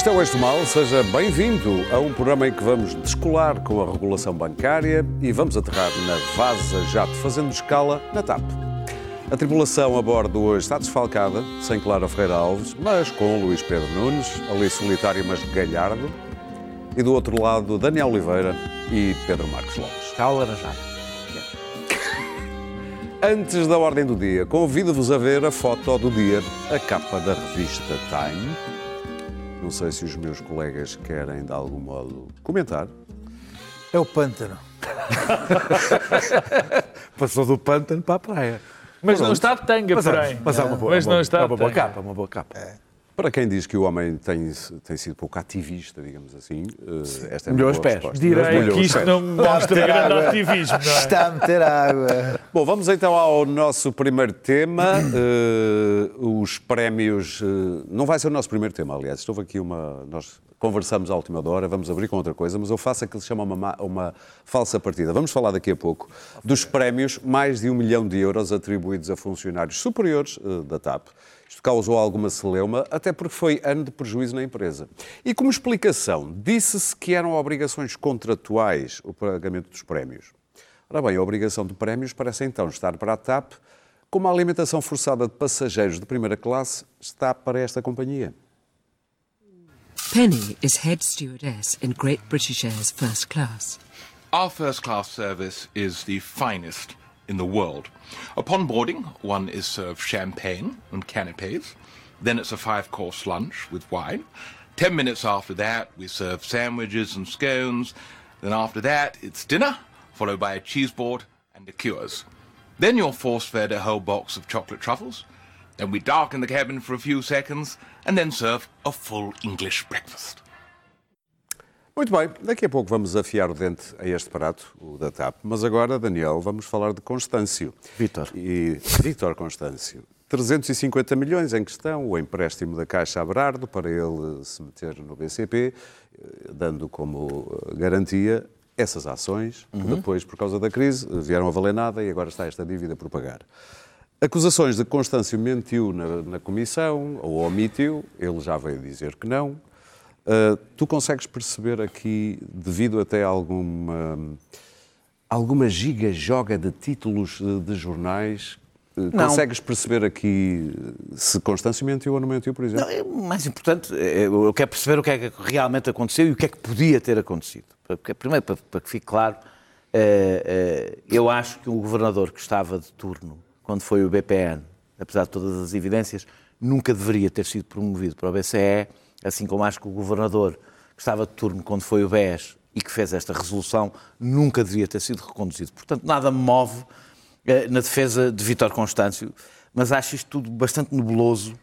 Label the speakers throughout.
Speaker 1: Este é o Eixo do Mal, seja bem-vindo a um programa em que vamos descolar com a regulação bancária e vamos aterrar na Vaza Jato, fazendo escala na TAP. A tripulação a bordo hoje está desfalcada, sem Clara Ferreira Alves, mas com Luís Pedro Nunes, ali solitário mas galhardo, e do outro lado Daniel Oliveira e Pedro Marcos Lopes.
Speaker 2: Cá laranjado.
Speaker 1: Antes da ordem do dia, convido-vos a ver a foto do dia, a capa da revista Time. Não sei se os meus colegas querem, de algum modo, comentar.
Speaker 2: É o pântano. Passou do pântano para a praia.
Speaker 3: Mas não está de tanga,
Speaker 2: Mas, é-
Speaker 3: porém.
Speaker 2: mas é uma boa,
Speaker 3: Mas
Speaker 2: uma,
Speaker 3: não está
Speaker 2: é uma boa
Speaker 3: de tanga.
Speaker 2: capa, uma boa capa.
Speaker 1: Para quem diz que o homem tem, tem sido pouco ativista, digamos assim, eh, esta é uma
Speaker 2: Melhor
Speaker 1: boa
Speaker 2: os pés.
Speaker 3: Direi
Speaker 1: Melhor
Speaker 3: que isto não mostra grande
Speaker 4: água.
Speaker 3: ativismo, não é?
Speaker 4: Está a meter água.
Speaker 1: Bom, vamos então ao nosso primeiro tema. eh, os prémios. eh, não vai ser o nosso primeiro tema, aliás. Estou aqui uma. Nós conversamos à última hora, vamos abrir com outra coisa, mas eu faço aquilo que se chama uma, ma- uma falsa partida. Vamos falar daqui a pouco dos prémios, mais de um milhão de euros atribuídos a funcionários superiores eh, da TAP. Isto causou alguma celeuma, até porque foi ano de prejuízo na empresa. E como explicação, disse-se que eram obrigações contratuais o pagamento dos prémios. Ora bem, a obrigação de prémios parece então estar para a TAP, como a alimentação forçada de passageiros de primeira classe está para esta companhia.
Speaker 5: Penny is head stewardess in Great British Air's first class.
Speaker 6: Our first class service is the finest in the world. Upon boarding, one is served champagne and canapes. Then it's a five course lunch with wine. Ten minutes after that, we serve sandwiches and scones. Then after that, it's dinner, followed by a cheese board and liqueurs. Then you're force fed a whole box of chocolate truffles. Then we darken the cabin for a few seconds and then serve a full English breakfast.
Speaker 1: Muito bem, daqui a pouco vamos afiar o dente a este prato, o da TAP. Mas agora, Daniel, vamos falar de Constâncio.
Speaker 2: Vítor.
Speaker 1: E Vítor Constâncio. 350 milhões em questão, o empréstimo da Caixa a Berardo para ele se meter no BCP, eh, dando como eh, garantia essas ações, que depois, por causa da crise, vieram a valer nada e agora está esta dívida por pagar. Acusações de que Constâncio mentiu na, na comissão ou omitiu, ele já veio dizer que não. Uh, tu consegues perceber aqui, devido até a alguma, alguma giga-joga de títulos uh, de jornais, uh,
Speaker 2: Não.
Speaker 1: consegues perceber aqui uh, se Constâncio mentiu ou não mentiu, por exemplo?
Speaker 2: Não, é mais importante, eu quero perceber o que é que realmente aconteceu e o que é que podia ter acontecido. Porque, primeiro, para, para que fique claro, eh, eh, eu acho que o governador que estava de turno, quando foi o BPN, apesar de todas as evidências, nunca deveria ter sido promovido para o BCE, assim como acho que o governador que estava de turno quando foi o BES e que fez esta resolução, nunca deveria ter sido reconduzido. Portanto, nada me move eh, na defesa de Vítor Constâncio, mas acho isto tudo bastante nebuloso.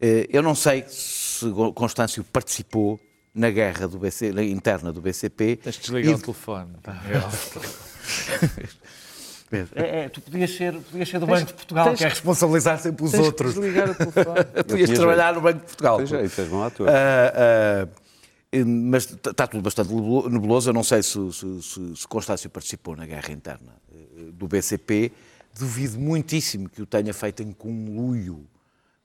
Speaker 2: Eh, Eu não sei se Constâncio participou na guerra do BC, na interna do BCP.
Speaker 3: Tens de desligar
Speaker 2: E-
Speaker 3: o telefone.
Speaker 2: É, é, tu podias ser, podias ser do Banco de Portugal,
Speaker 3: tens
Speaker 2: que é responsabilizar sempre os outros.
Speaker 3: desligar o telefone.
Speaker 2: podias
Speaker 1: tinha
Speaker 2: trabalhar no Banco de Portugal.
Speaker 1: Tens jeito, bom ator.
Speaker 2: Ah, ah, mas está tudo bastante nebuloso. Eu não sei se, se, se, se Constâncio participou na guerra interna eh, do BCP. Duvido muitíssimo que o tenha feito em conluio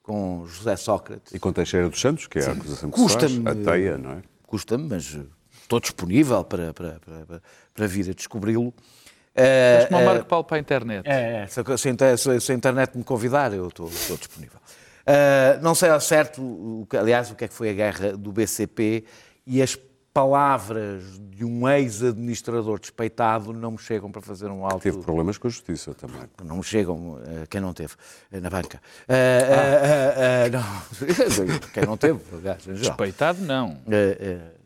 Speaker 2: com José Sócrates.
Speaker 1: E com Teixeira dos Santos, que é a acusação que se faz,
Speaker 2: Custa-me-
Speaker 1: a teia, não é?
Speaker 2: Custa-me, mas estou disponível para, para, para, para vir a descobri-lo. Ah,
Speaker 3: Como o
Speaker 2: ah,
Speaker 3: Marco Paulo para a internet.
Speaker 2: é, é, se, a- se se- se a internet me convidar, eu estou, estou disponível. Ah, não sei ao certo, o aliás, o que é que foi a guerra do BCP e as palavras de um ex-administrador despeitado não me chegam para fazer um alto...
Speaker 1: Teve problemas com a justiça também.
Speaker 2: Não me chegam, eh, quem não teve, eh, na banca. Ah, ah, ah, ah, não. quem não teve, aliás.
Speaker 3: Respeitado, não.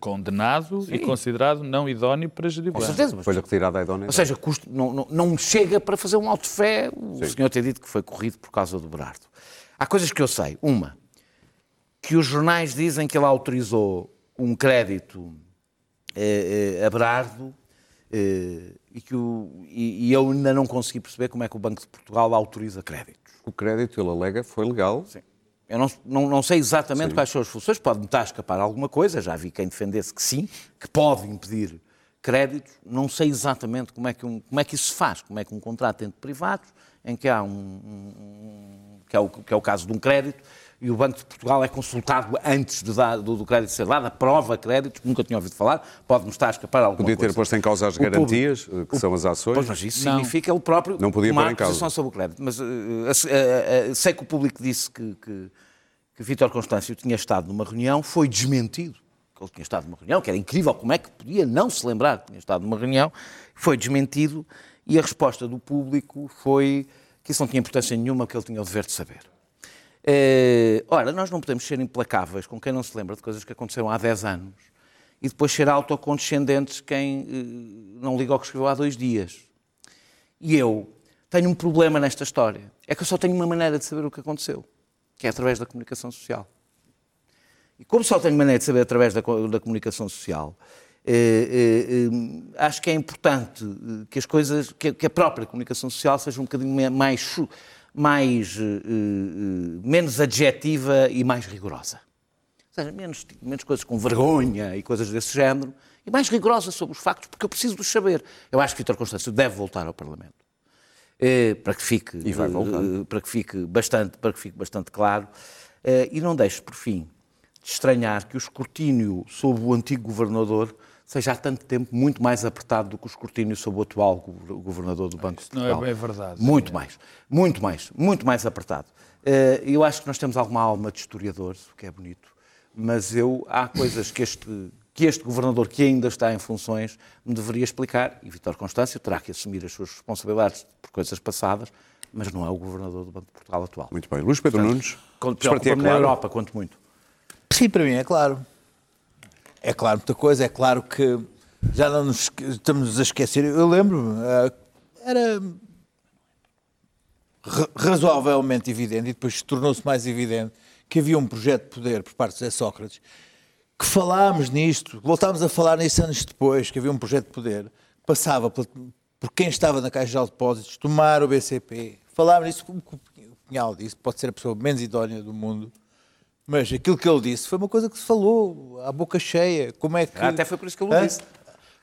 Speaker 3: Condenado e considerado não idóneo para gerir
Speaker 2: com certeza, mas
Speaker 1: Foi-lhe retirada a idónea.
Speaker 2: Ou seja, custo, não, não, não chega para fazer um alto de fé o senhor ter dito que foi corrido por causa do Berardo. Há coisas que eu sei. Uma, que os jornais dizem que ele autorizou um crédito eh, eh, a Berardo eh, e, que o, e, e eu ainda não consegui perceber como é que o Banco de Portugal autoriza créditos.
Speaker 1: O crédito, ele alega, foi legal.
Speaker 2: Eu não, não, não sei exatamente quais são as funções, pode-me estar a escapar alguma coisa, já vi quem defendesse que sim, que pode impedir créditos, não sei exatamente como é que, um, como é que isso se faz, como é que um contrato entre privados em que há um, um- um- que, é o, que é o caso de um crédito e o Banco de Portugal é consultado antes de dar- do, do crédito ser dado, aprova créditos, nunca tinha ouvido falar, pode-me estar a escapar alguma
Speaker 1: Podia ter
Speaker 2: coisa.
Speaker 1: posto em causa as
Speaker 2: O público-
Speaker 1: garantias, eh, que são as ações.
Speaker 2: Pois, mas isso
Speaker 3: Não.
Speaker 2: significa ele próprio
Speaker 1: Não podia
Speaker 2: tomar
Speaker 1: pôr em causa.
Speaker 2: posição sobre o crédito. Mas eh, eh, eh, sei que o público disse que, que, que Vítor Constâncio tinha estado numa reunião, foi desmentido. Que ele tinha estado numa reunião, que era incrível, como é que podia não se lembrar que tinha estado numa reunião, foi desmentido e a resposta do público foi que isso não tinha importância nenhuma, que ele tinha o dever de saber. Eh, ora, nós não podemos ser implacáveis com quem não se lembra de coisas que aconteceram há 10 anos e depois ser autocondescendentes quem eh, não liga ao que escreveu há dois dias. E eu tenho um problema nesta história. É que eu só tenho uma maneira de saber o que aconteceu, que é através da comunicação social. E como só tenho maneira de saber através da, da comunicação social, eh, eh, eh, acho que é importante que as coisas, que, a- própria comunicação social seja um bocadinho mais, mais eh, eh, menos adjetiva e mais rigorosa. Ou seja, menos, menos coisas com vergonha e coisas desse género, e mais rigorosa sobre os factos, porque eu preciso de os saber. Eu acho que Vítor Constâncio deve voltar ao Parlamento. Eh, para que fique
Speaker 1: E vai
Speaker 2: eh, para que fique bastante para que fique bastante claro Eh, e não deixe por fim de estranhar que o escrutínio sobre o antigo governador seja há tanto tempo muito mais apertado do que o escrutínio sobre o atual go- governador do Banco de
Speaker 3: não é
Speaker 2: Portugal.
Speaker 3: bem verdade.
Speaker 2: Muito mais, muito mais, muito mais apertado. Eh, Eu acho que nós temos alguma alma de historiador, o que é bonito, mas eu há coisas que este que este governador que ainda está em funções me deveria explicar, e Vítor Constâncio terá que assumir as suas responsabilidades por coisas passadas, mas não é o governador do Banco de Portugal atual.
Speaker 1: Muito bem. Luís Pedro Nunes. Para ti é
Speaker 2: preocupa-me na
Speaker 1: claro?
Speaker 2: Europa, quanto muito.
Speaker 4: Sim, para mim é claro. É claro muita coisa. É claro que já não nos estamos a esquecer. Eu lembro-me, ah, era ra- razoavelmente evidente e depois tornou-se mais evidente que havia um projeto de poder por parte de Sócrates que falámos nisto, voltámos a falar nisso anos depois, que havia um projeto de poder que passava por, por quem estava na Caixa de Depósitos, tomar o BCP. Falámos nisso, como o Pinhal disse, pode ser a pessoa menos idónea do mundo, mas aquilo que ele disse foi uma coisa que se falou à boca cheia. Como é que,
Speaker 2: Ah, até foi por isso que ele disse.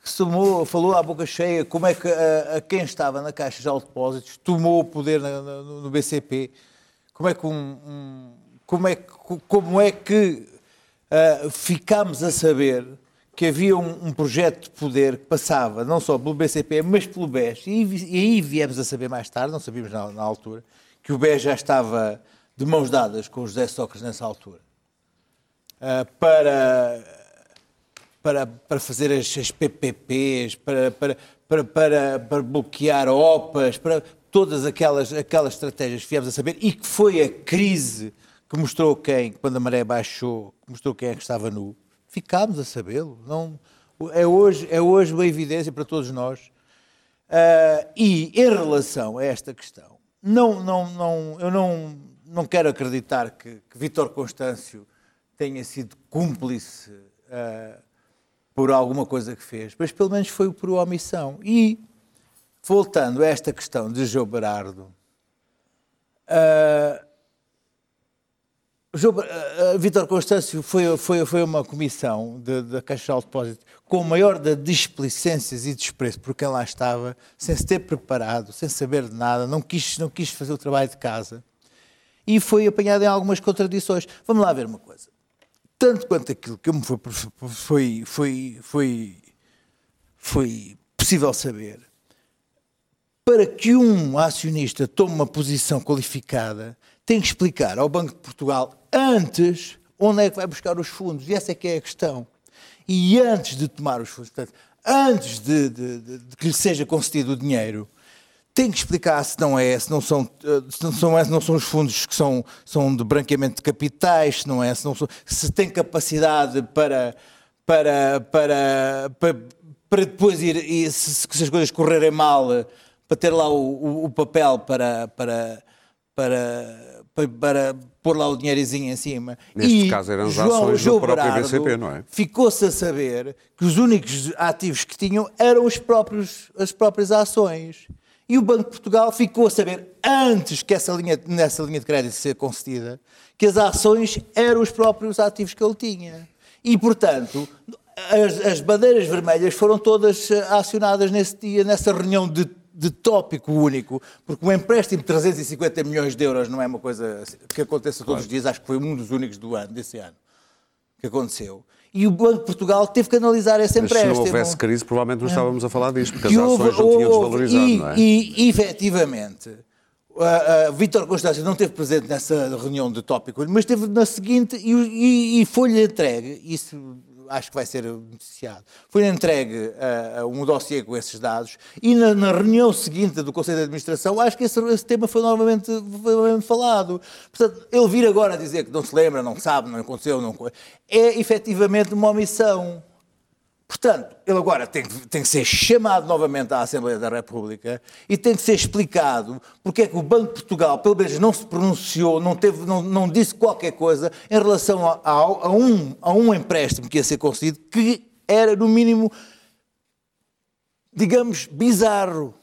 Speaker 4: Que se tomou, falou à boca cheia como é que a, a quem estava na Caixa de Depósitos tomou o poder na- na- no, BCP. Como é que, um, um- como é, como é que ah, ficámos a saber que havia um, um projeto de poder que passava não só pelo BCP, mas pelo BES. E, e aí viemos a saber mais tarde, não sabíamos na, na altura, que o BES já estava de mãos dadas com o José Sócrates nessa altura. Ah, para para, para fazer as, as PPPs, para, para, para, para, para bloquear OPAs, para todas aquelas, aquelas estratégias que viemos a saber e que foi a crise que mostrou quem, quando a maré baixou, mostrou quem é que estava nu. Ficámos a sabê-lo. Não, é, hoje, é hoje uma evidência para todos nós. Ah, e em relação a esta questão, não, não, não, eu não, não quero acreditar que, que Vítor Constâncio tenha sido cúmplice ah, por alguma coisa que fez, mas pelo menos foi por omissão. E, voltando a esta questão de João Berardo, ah, ah, Vítor Constâncio foi, foi, foi uma comissão da Caixa de Depósito com o maior da displicências e desprezo por quem lá estava, sem se ter preparado, sem saber de nada, não quis, não quis fazer o trabalho de casa e foi apanhado em algumas contradições. Vamos lá ver uma coisa. Tanto quanto aquilo que me foi, foi, foi, foi, foi possível saber, para que um acionista tome uma posição qualificada, tem que explicar ao Banco de Portugal antes onde é que vai buscar os fundos. E essa é que é a questão. E antes de tomar os fundos, portanto, antes de, de- de- de que lhe seja concedido o dinheiro, tem que explicar se não é, se não são, eh, se não são, se não são os fundos que são, são de branqueamento de capitais, se não é, se, não são, se tem capacidade para, para, para, para, para depois ir, e se, se as coisas correrem mal, para ter lá o, o- o papel para, para, para, para, para pôr lá o dinheirizinho em cima.
Speaker 1: Neste
Speaker 4: E
Speaker 1: caso eram as
Speaker 4: João-
Speaker 1: ações do
Speaker 4: João
Speaker 1: próprio
Speaker 4: Berardo
Speaker 1: BCP, não é?
Speaker 4: Ficou-se a saber que os únicos ativos que tinham eram os próprios, as próprias ações. E o Banco de Portugal ficou a saber, antes que essa linha, nessa linha de crédito ser concedida, que as ações eram os próprios ativos que ele tinha. E, portanto, as, as bandeiras vermelhas foram todas eh, acionadas nesse dia, nessa reunião de, de tópico único, porque um empréstimo de 350 milhões de euros não é uma coisa que aconteça todos os dias, acho que foi um dos únicos do ano, desse ano, que aconteceu. E o Banco de Portugal teve que analisar esse
Speaker 1: Mas se não houvesse crise, provavelmente não estávamos a falar disto, porque as
Speaker 4: Que
Speaker 1: ações
Speaker 4: houve-
Speaker 1: não tinham
Speaker 4: houve-
Speaker 1: desvalorizado,
Speaker 4: e,
Speaker 1: não é?
Speaker 4: E, efetivamente, a, a Vítor Constância não esteve presente nessa reunião de tópico, mas esteve na seguinte e, e- e foi-lhe entregue, isso acho que vai ser noticiado, foi-lhe entregue ah, um dossiê com esses dados e na, na reunião seguinte do Conselho de Administração acho que esse, esse tema foi novamente, foi novamente falado. Portanto, ele vir agora a dizer que não se lembra, não sabe, não aconteceu, não, é efetivamente uma omissão. Portanto, ele agora tem, que- tem que ser chamado novamente à Assembleia da República e tem que ser explicado porque é que o Banco de Portugal, pelo menos, não se pronunciou, não, teve, não, não disse qualquer coisa em relação a, a- a um, a um empréstimo que ia ser concedido que era, no mínimo, digamos, bizarro.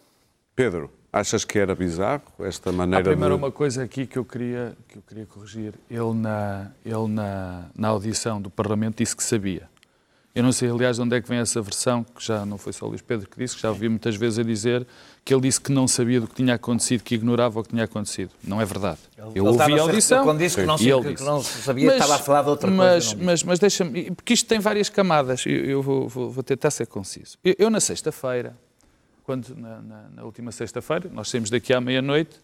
Speaker 1: Pedro, achas que era bizarro esta
Speaker 3: Há
Speaker 1: maneira
Speaker 3: primeiro
Speaker 1: de...
Speaker 3: uma coisa aqui que eu queria, que eu queria corrigir. Ele, na, ele na, na audição do Parlamento, disse que sabia. Eu não sei, aliás, de onde é que vem essa versão, que já não foi só o Luís Pedro que disse, que já ouvi muitas vezes a dizer que ele disse que não sabia do que tinha acontecido, que ignorava o que tinha acontecido. Não é verdade. eu
Speaker 2: ele
Speaker 3: ouvi
Speaker 2: estava
Speaker 3: a audição.
Speaker 2: quando disse que não se-
Speaker 3: ele
Speaker 2: que
Speaker 3: disse.
Speaker 2: não sabia, estava a falar de outra coisa,
Speaker 3: mas,
Speaker 2: disse.
Speaker 3: Mas, mas deixa-me, porque isto tem várias camadas, eu, eu vou, vou- vou tentar ser conciso. Eu, eu na sexta-feira, quando na, na- na última sexta-feira, nós saímos daqui à meia-noite,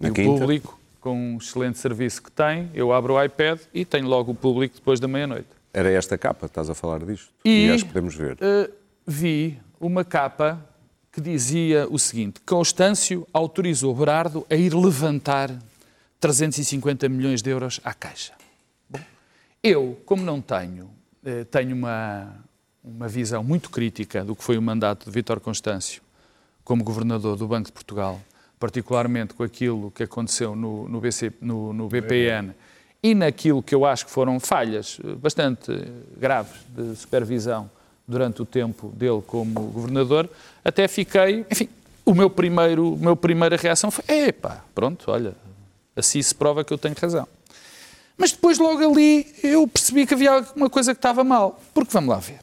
Speaker 3: e o
Speaker 1: quinta?
Speaker 3: público, com um excelente serviço que tem, eu abro o iPad e tenho logo o público depois da meia-noite.
Speaker 1: Era esta capa, estás a falar disto?
Speaker 3: E-
Speaker 1: acho que podemos ver.
Speaker 3: Uh, vi uma capa que dizia o seguinte: Constâncio autorizou Berardo a ir levantar 350 milhões de euros à Caixa. Bom, eu, como não tenho, eh, tenho uma, uma visão muito crítica do que foi o mandato de Vítor Constâncio como governador do Banco de Portugal, particularmente com aquilo que aconteceu no, no, BC, no, no BPN e naquilo que eu acho que foram falhas eh, bastante eh, graves de supervisão durante o tempo dele como governador, até fiquei, enfim, o meu primeiro, a minha primeira reação foi, epá, pronto, olha, assim se prova que eu tenho razão. Mas depois, logo ali, eu percebi que havia alguma coisa que estava mal. Porque vamos lá ver.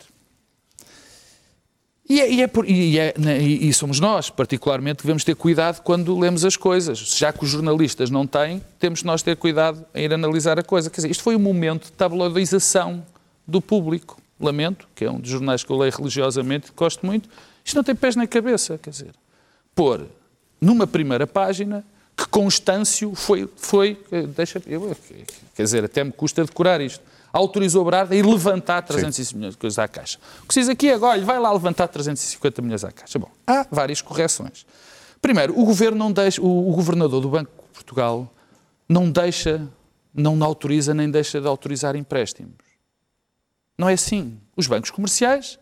Speaker 3: E, é, e é por- e é- né, e- somos nós, particularmente, que devemos ter cuidado quando lemos as coisas. Já que os jornalistas não têm, temos nós ter cuidado em ir analisar a coisa. Quer dizer, isto foi um momento de tabloidização do público. Lamento, que é um dos jornais que eu leio religiosamente, gosto muito. Isto não tem pés nem cabeça, quer dizer. Pôr numa primeira página que Constâncio foi, foi eh, deixa, eu, quer dizer, até me custa decorar isto, autorizou Brada a ir levantar 350 milhões de coisas à Caixa. O que se diz aqui é, olha, vai lá levantar 350 milhões à Caixa. Bom, há várias correções. Primeiro, o governo não deixa, o, o governador do Banco de Portugal não deixa, não autoriza nem deixa de autorizar empréstimos. Não é assim. Os bancos comerciais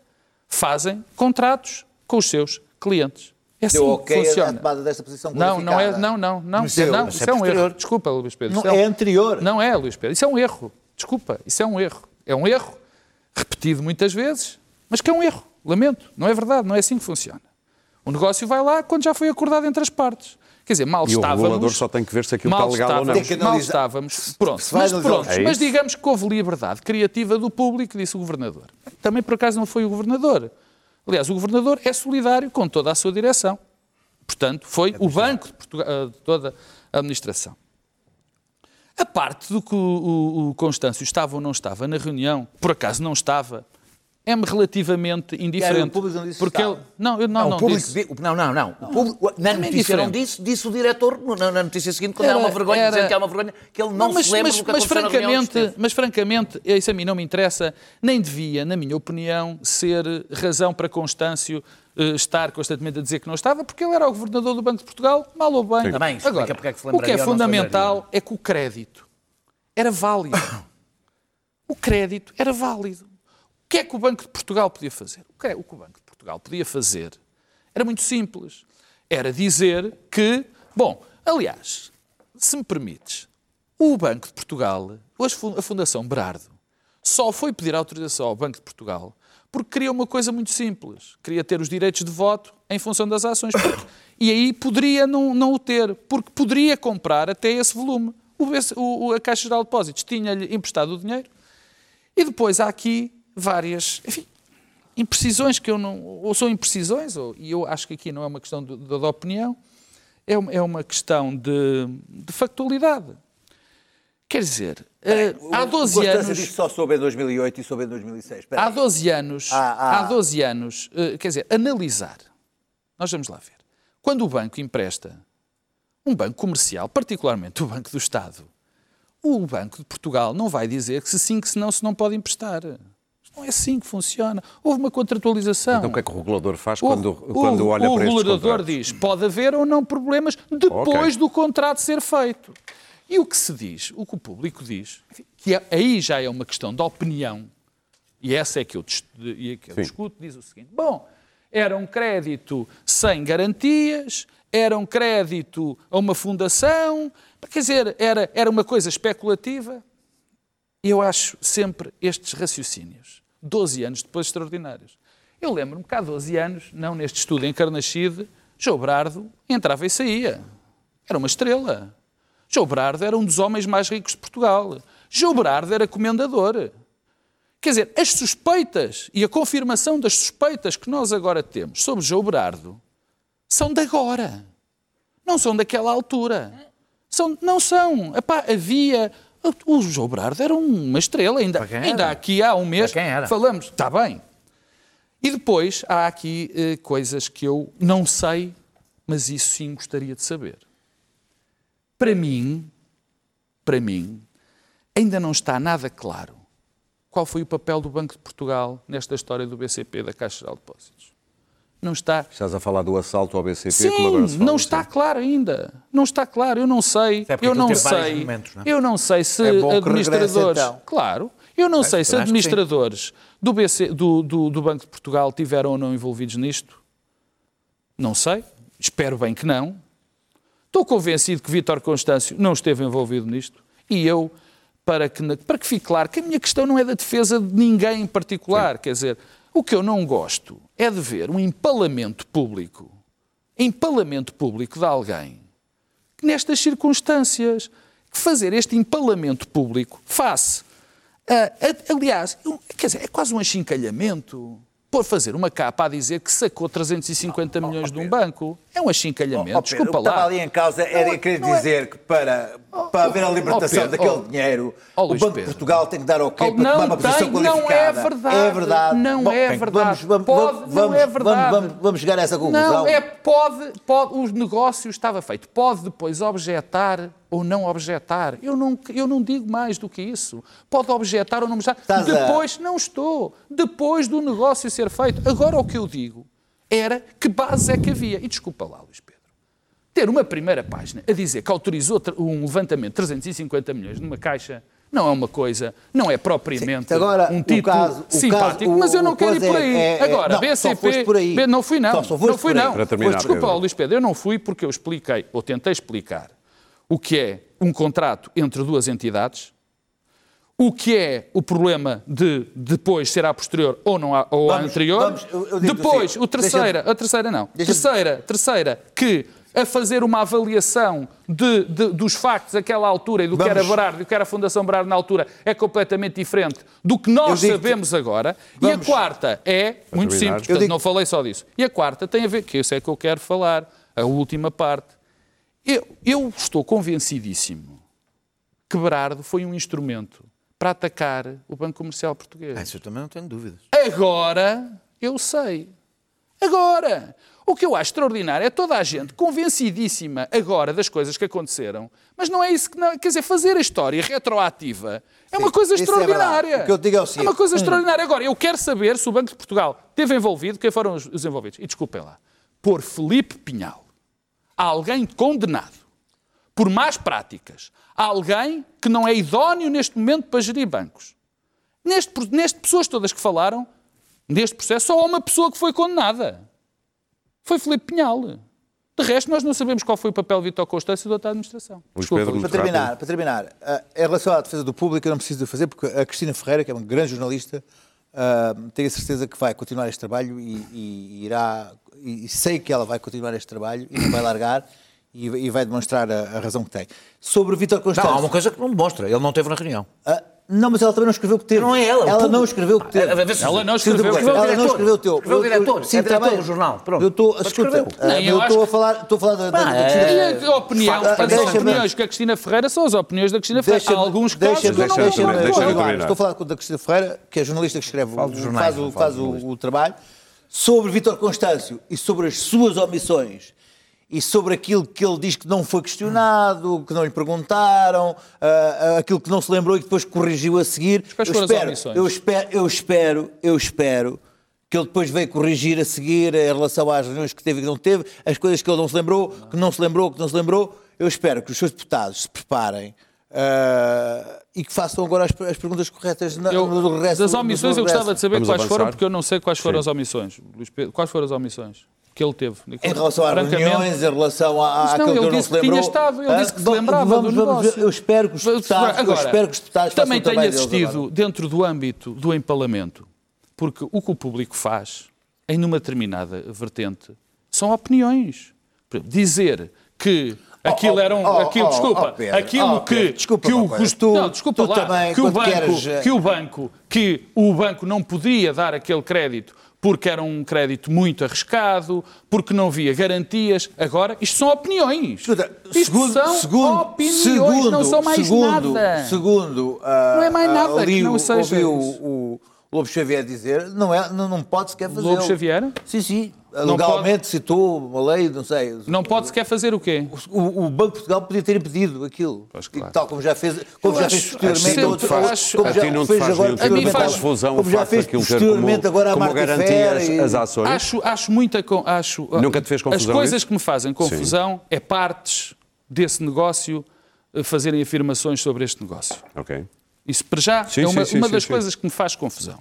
Speaker 3: fazem contratos com os seus clientes. É assim
Speaker 4: Deu
Speaker 3: que
Speaker 4: ok a
Speaker 3: funciona.
Speaker 4: tomada desta posição
Speaker 3: Não, não é, não, não, não,
Speaker 4: deu,
Speaker 3: não,
Speaker 2: mas
Speaker 3: isso
Speaker 2: é
Speaker 3: é um erro. Desculpa, Luís Pedro.
Speaker 4: Não, é anterior.
Speaker 3: Não é, Luís Pedro, isso é um erro. Desculpa, isso é um erro. É um erro repetido muitas vezes, mas que é um erro. Lamento, não é verdade, não é assim que funciona. O negócio vai lá quando já foi acordado entre as partes. Quer dizer, mal
Speaker 1: E o
Speaker 3: estávamos...
Speaker 1: regulador só tem que ver se aquilo está legal ou não.
Speaker 3: mal estávamos. Pronto, mas, pronto,
Speaker 1: É
Speaker 3: mas digamos que houve liberdade criativa do público, disse o governador. Também por acaso não foi o governador. Aliás, o governador é solidário com toda a sua direção. Portanto, foi o Banco de Portugal, eh, de toda a administração. A parte do que o, o, o Constâncio estava ou não estava na reunião, por acaso não estava, é-me relativamente indiferente.
Speaker 4: o público não disse
Speaker 3: porque
Speaker 4: que
Speaker 3: ele, não, eu não,
Speaker 2: Não,
Speaker 3: não
Speaker 2: o público,
Speaker 3: disse.
Speaker 2: di- não, não, não. O público, na
Speaker 3: é
Speaker 2: notícia não disse, disse o diretor, na, na notícia seguinte, quando
Speaker 3: Era-
Speaker 2: uma vergonha,
Speaker 3: era-
Speaker 2: dizendo que há uma vergonha, que ele não,
Speaker 3: mas,
Speaker 2: se lembra
Speaker 3: mas,
Speaker 2: do que
Speaker 3: mas francamente, mas francamente, isso a mim não me interessa, nem devia, na minha opinião, ser razão para Constâncio estar constantemente a dizer que não estava, porque ele era o governador do Banco de Portugal, mal ou bem.
Speaker 2: Também, explica
Speaker 3: Agora,
Speaker 2: é que
Speaker 3: o que é fundamental é que o crédito era válido. o crédito era válido. O que é que o Banco de Portugal podia fazer? O que, é, o que o Banco de Portugal podia fazer era muito simples. Era dizer que, bom, aliás, se me permites, o Banco de Portugal, a Fundação Berardo, só foi pedir autorização ao Banco de Portugal porque queria uma coisa muito simples. Queria ter os direitos de voto em função das ações. Porque- e aí poderia não, não o ter, porque poderia comprar até esse volume. O, o- a Caixa Geral de Depósitos tinha-lhe emprestado o dinheiro e depois há aqui várias, enfim, imprecisões que eu não. Ou são imprecisões, ou, e eu acho que aqui não é uma questão de, de, de opinião, é uma, é uma questão de, de factualidade. Quer dizer, eh, há 12
Speaker 4: Constância
Speaker 3: anos.
Speaker 4: disse só soube em 2008 e soube em 2006. Espera
Speaker 3: Há
Speaker 4: aí.
Speaker 3: 12 anos,
Speaker 4: Ah, ah.
Speaker 3: há 12 anos, eh, quer dizer, analisar. Nós vamos lá ver. Quando o banco empresta, um banco comercial, particularmente o Banco do Estado, o Banco de Portugal não vai dizer que se sim, que se não, se não pode emprestar. Isto Não é assim que funciona. Houve uma contratualização.
Speaker 1: Então o que é que o regulador faz
Speaker 3: O-
Speaker 1: quando,
Speaker 3: o,
Speaker 1: quando olha
Speaker 3: o
Speaker 1: para estes
Speaker 3: regulador diz pode haver ou não problemas depois
Speaker 1: Ok.
Speaker 3: do contrato ser feito. E o que se diz, o que o público diz, enfim, que é- aí já é uma questão de opinião, e essa é que eu, e é que eu discuto, diz o seguinte, bom, era um crédito sem garantias, era um crédito a uma fundação, quer dizer, era, era uma coisa especulativa. Eu acho sempre estes raciocínios, 12 anos depois, extraordinários. Eu lembro-me que há 12 anos, não neste estudo em Carnaxide, João Brardo entrava e saía. Era uma estrela. João era um dos homens mais ricos de Portugal. João era comendador. Quer dizer, as suspeitas e a confirmação das suspeitas que nós agora temos sobre João são de agora. Não são daquela altura. São, não são. Epá, havia. O João Brardo era uma estrela. Ainda, ainda aqui há um mês
Speaker 2: Para quem era?
Speaker 3: falamos. Está bem. E depois há aqui eh, coisas que eu não sei, mas isso sim gostaria de saber. Para mim, para mim, ainda não está nada claro qual foi o papel do Banco de Portugal nesta história do BCP, da Caixa Geral de Depósitos. Não está.
Speaker 1: Estás a falar do assalto ao BCP, como
Speaker 3: Sim, não está claro ainda. Não está claro. Eu não sei.
Speaker 2: Até porque
Speaker 3: Eu não sei.
Speaker 2: momentos, não é?
Speaker 3: Eu não sei se
Speaker 4: É bom que
Speaker 3: administradores.
Speaker 4: regresse, então.
Speaker 3: Claro. Eu não sei se administradores do, BC, do, do, do Banco de Portugal tiveram ou não envolvidos nisto. Não sei. Espero bem que não. Estou convencido que Vítor Constâncio não esteve envolvido nisto. E eu, para que, para que fique claro que a minha questão não é da defesa de ninguém em particular. Quer dizer, o que eu não gosto é de ver um empalamento público, empalamento público de alguém que nestas circunstâncias, que fazer este empalamento público face a, a- aliás, um- quer dizer, é quase um achincalhamento. Por fazer uma capa a dizer que sacou 350 milhões de um banco. É um achincalhamento,
Speaker 4: Ó, Pedro,
Speaker 3: desculpa
Speaker 4: o que estava ali em causa era
Speaker 3: Não é-
Speaker 4: querer
Speaker 3: não é-
Speaker 4: dizer que para, para haver a libertação daquele dinheiro, o Banco de. Portugal tem que dar ok
Speaker 3: Oh,
Speaker 4: para tomar
Speaker 3: não
Speaker 4: uma posição
Speaker 3: tem, não
Speaker 4: qualificada.
Speaker 3: é verdade.
Speaker 4: É verdade.
Speaker 3: Não
Speaker 4: Bom,
Speaker 3: é
Speaker 4: bem,
Speaker 3: verdade.
Speaker 4: Vamos, vamos,
Speaker 3: Pode,
Speaker 4: vamos,
Speaker 3: não é
Speaker 4: vamos,
Speaker 3: verdade.
Speaker 4: Vamos, vamos chegar a essa conclusão.
Speaker 3: Não, é pode, pode, o negócio estava feito. Pode depois objetar ou não objetar. Eu não, eu não digo mais do que isso. Pode objetar ou não objetar.
Speaker 4: Estás a-
Speaker 3: depois, não estou. Depois do negócio ser feito. Agora o que eu digo era que base é que havia. E desculpa lá, Luís Pedro. Ter uma primeira página a dizer que autorizou um levantamento de 350 milhões numa caixa não é uma coisa, não é propriamente
Speaker 4: Sim, agora,
Speaker 3: um
Speaker 4: o
Speaker 3: título
Speaker 4: caso- o
Speaker 3: simpático,
Speaker 4: caso-
Speaker 3: mas eu não quero ir por aí.
Speaker 4: é- é- é-
Speaker 3: Agora,
Speaker 4: não,
Speaker 3: BCP.
Speaker 4: por aí.
Speaker 3: Não fui, não.
Speaker 4: Só- só foste
Speaker 3: não fui, não.
Speaker 1: Terminar,
Speaker 3: Desculpa,
Speaker 1: Pedro.
Speaker 3: Luís Pedro, eu não fui porque eu expliquei, ou tentei explicar, o que é um contrato entre duas entidades, o que é o problema de depois ser a posterior ou não a, ou a
Speaker 4: Vamos-
Speaker 3: anterior.
Speaker 4: vamos, eu- eu digo
Speaker 3: depois,
Speaker 4: assim,
Speaker 3: o terceira, a terceira não. Terceira, terceira, que a fazer uma avaliação de, de- dos factos daquela altura e do que
Speaker 4: Vamos-
Speaker 3: era Berardo e do que era a Fundação Berardo na altura é completamente diferente do que nós sabemos agora.
Speaker 4: Vamos-
Speaker 3: E a quarta é muito simples,
Speaker 1: Eu
Speaker 3: portanto,
Speaker 4: digo-
Speaker 3: não falei só disso. E a quarta tem a ver, que isso é que eu quero falar, a última parte. Eu, eu estou convencidíssimo que Berardo foi um instrumento para atacar o Banco Comercial Português.
Speaker 2: Ah, Isso eu também não tenho dúvidas.
Speaker 3: Agora eu sei. Agora. O que eu acho extraordinário é toda a gente convencidíssima agora das coisas que aconteceram, mas não é isso que não. Quer dizer, fazer a história retroativa é uma coisa
Speaker 4: é
Speaker 3: extraordinária.
Speaker 4: O que eu digo é o
Speaker 3: É
Speaker 4: seguinte,
Speaker 3: uma coisa extraordinária. Agora, eu quero saber se o Banco de Portugal teve envolvido, quem foram os, os envolvidos. E desculpem lá, por Felipe Pinhal, alguém condenado por más práticas, alguém que não é idóneo neste momento para gerir bancos. Neste, neste pessoas todas que falaram, neste processo, só há uma pessoa que foi condenada. Foi Felipe Pinhal. De resto, nós não sabemos qual foi o papel de Vitor Constância e da outra administração. Desculpa,
Speaker 1: Pedro.
Speaker 4: Para terminar, para terminar ah, em relação à defesa do público, eu não preciso de fazer, porque a Cristina Ferreira, que é uma grande jornalista, ah, tenho a certeza que vai continuar este trabalho e, e- irá. E sei que ela vai continuar este trabalho e não vai largar e, e vai demonstrar a, a razão que tem. Sobre o Vítor
Speaker 2: Não,
Speaker 4: Constâncio.
Speaker 2: há uma coisa que não demonstra. Ele não esteve na reunião.
Speaker 4: Ah, Não, mas ela também não escreveu o que teve.
Speaker 2: Não é ela,
Speaker 4: Ela não escreveu o que teve.
Speaker 2: Ah, a
Speaker 3: Ela não escreveu.
Speaker 2: o
Speaker 4: Ela não escreveu o teu.
Speaker 2: Escreveu o diretor.
Speaker 4: Sim,
Speaker 2: É diretor
Speaker 4: bem.
Speaker 2: do jornal. Pronto.
Speaker 4: Eu estou, escuta,
Speaker 2: escreveu.
Speaker 4: ah,
Speaker 3: Não, eu
Speaker 4: estou a falar, estou a falar da, da,
Speaker 2: é-
Speaker 3: E a opinião,
Speaker 4: Ah,
Speaker 3: portanto, as
Speaker 4: deixa-me-
Speaker 3: opiniões que a Cristina Ferreira são as opiniões da Cristina Ferreira. Há
Speaker 4: Deixa-me-
Speaker 3: alguns casos que não
Speaker 1: deixa-me-
Speaker 3: estou
Speaker 4: a falar com- da Cristina Ferreira, que é jornalista que escreve, faz, o trabalho, sobre Vítor Constâncio e sobre as suas omissões e sobre aquilo que ele diz que não foi questionado, que não lhe perguntaram, ah, ah, aquilo que não se lembrou e que depois corrigiu a seguir. eu espero, eu espero, eu espero, eu espero que ele depois veio corrigir a seguir em relação às reuniões que teve e que não teve, as coisas que ele não se lembrou, que não se lembrou, que não se lembrou. Eu espero que os seus deputados se preparem ah, e que façam agora as, as perguntas corretas na,
Speaker 3: Eu,
Speaker 4: no regresso.
Speaker 3: das
Speaker 4: no
Speaker 3: omissões, eu gostava de saber
Speaker 1: Vamos
Speaker 3: quais
Speaker 1: avançar?
Speaker 3: foram, porque eu não sei quais foram
Speaker 1: Sim.
Speaker 3: as omissões. Luís Pedro, quais foram as omissões que ele teve?
Speaker 4: Em relação às reuniões, em relação à,
Speaker 3: Mas não,
Speaker 4: àquilo que eu não
Speaker 3: disse
Speaker 4: se lembrou.
Speaker 3: estado, ele
Speaker 4: Ah,
Speaker 3: disse que se
Speaker 4: vamos-
Speaker 3: lembrava
Speaker 4: vamos-
Speaker 3: do
Speaker 4: vamos-
Speaker 3: negócio.
Speaker 4: Eu espero que os deputados,
Speaker 3: agora,
Speaker 4: espero que os deputados
Speaker 3: também tenho assistido dentro do âmbito do empalamento, porque o que o público faz em numa determinada vertente são opiniões. Dizer que aquilo
Speaker 4: oh,
Speaker 3: era um,
Speaker 4: oh,
Speaker 3: aquilo,
Speaker 4: oh,
Speaker 3: desculpa,
Speaker 4: oh,
Speaker 3: aquilo
Speaker 4: oh,
Speaker 3: que, que o custo- não, desculpa lá, que o banco, que o banco, que o banco não podia dar aquele crédito porque era um crédito muito arriscado, porque não havia garantias. Agora, isto são opiniões.
Speaker 4: Escuta,
Speaker 3: isto
Speaker 4: segundo,
Speaker 3: são
Speaker 4: segundo,
Speaker 3: opiniões,
Speaker 4: segundo,
Speaker 3: não são mais
Speaker 4: segundo,
Speaker 3: nada.
Speaker 4: Segundo, ah,
Speaker 3: Não é mais nada
Speaker 4: ali
Speaker 3: que não seja
Speaker 4: ouvi o, o Lobo Xavier dizer, não, é, não, não pode sequer fazer.
Speaker 3: Lobo Xavier?
Speaker 4: Sim, sim.
Speaker 3: Não
Speaker 4: Legalmente citou uma lei, não sei.
Speaker 3: Não pode sequer fazer o quê?
Speaker 4: O, o Banco de Portugal podia ter impedido aquilo.
Speaker 3: Pois, claro.
Speaker 4: E tal como já fez, como
Speaker 3: Eu
Speaker 4: já
Speaker 3: acho-
Speaker 4: fez posteriormente a outros-
Speaker 3: sempre-
Speaker 4: outros-
Speaker 3: acho-
Speaker 4: como
Speaker 1: A
Speaker 4: já
Speaker 1: não te
Speaker 4: fez
Speaker 1: faz
Speaker 4: agora
Speaker 1: nenhum tipo
Speaker 3: A mim
Speaker 1: de
Speaker 3: faz-
Speaker 1: confusão o
Speaker 4: como já
Speaker 1: facto
Speaker 4: fez posteriormente
Speaker 1: como,
Speaker 4: agora a
Speaker 1: como
Speaker 4: Marta
Speaker 1: garantia as,
Speaker 4: e-
Speaker 1: as ações.
Speaker 3: Acho, acho muita. Acho,
Speaker 1: Nunca te fez confusão
Speaker 3: As coisas
Speaker 1: isso?
Speaker 3: que me fazem confusão é partes desse negócio eh, fazerem afirmações sobre este negócio.
Speaker 1: Ok.
Speaker 3: Isso, para já,
Speaker 1: Sim,
Speaker 3: é uma,
Speaker 1: sim,
Speaker 3: uma
Speaker 1: sim,
Speaker 3: das
Speaker 1: sim.
Speaker 3: coisas que me faz confusão.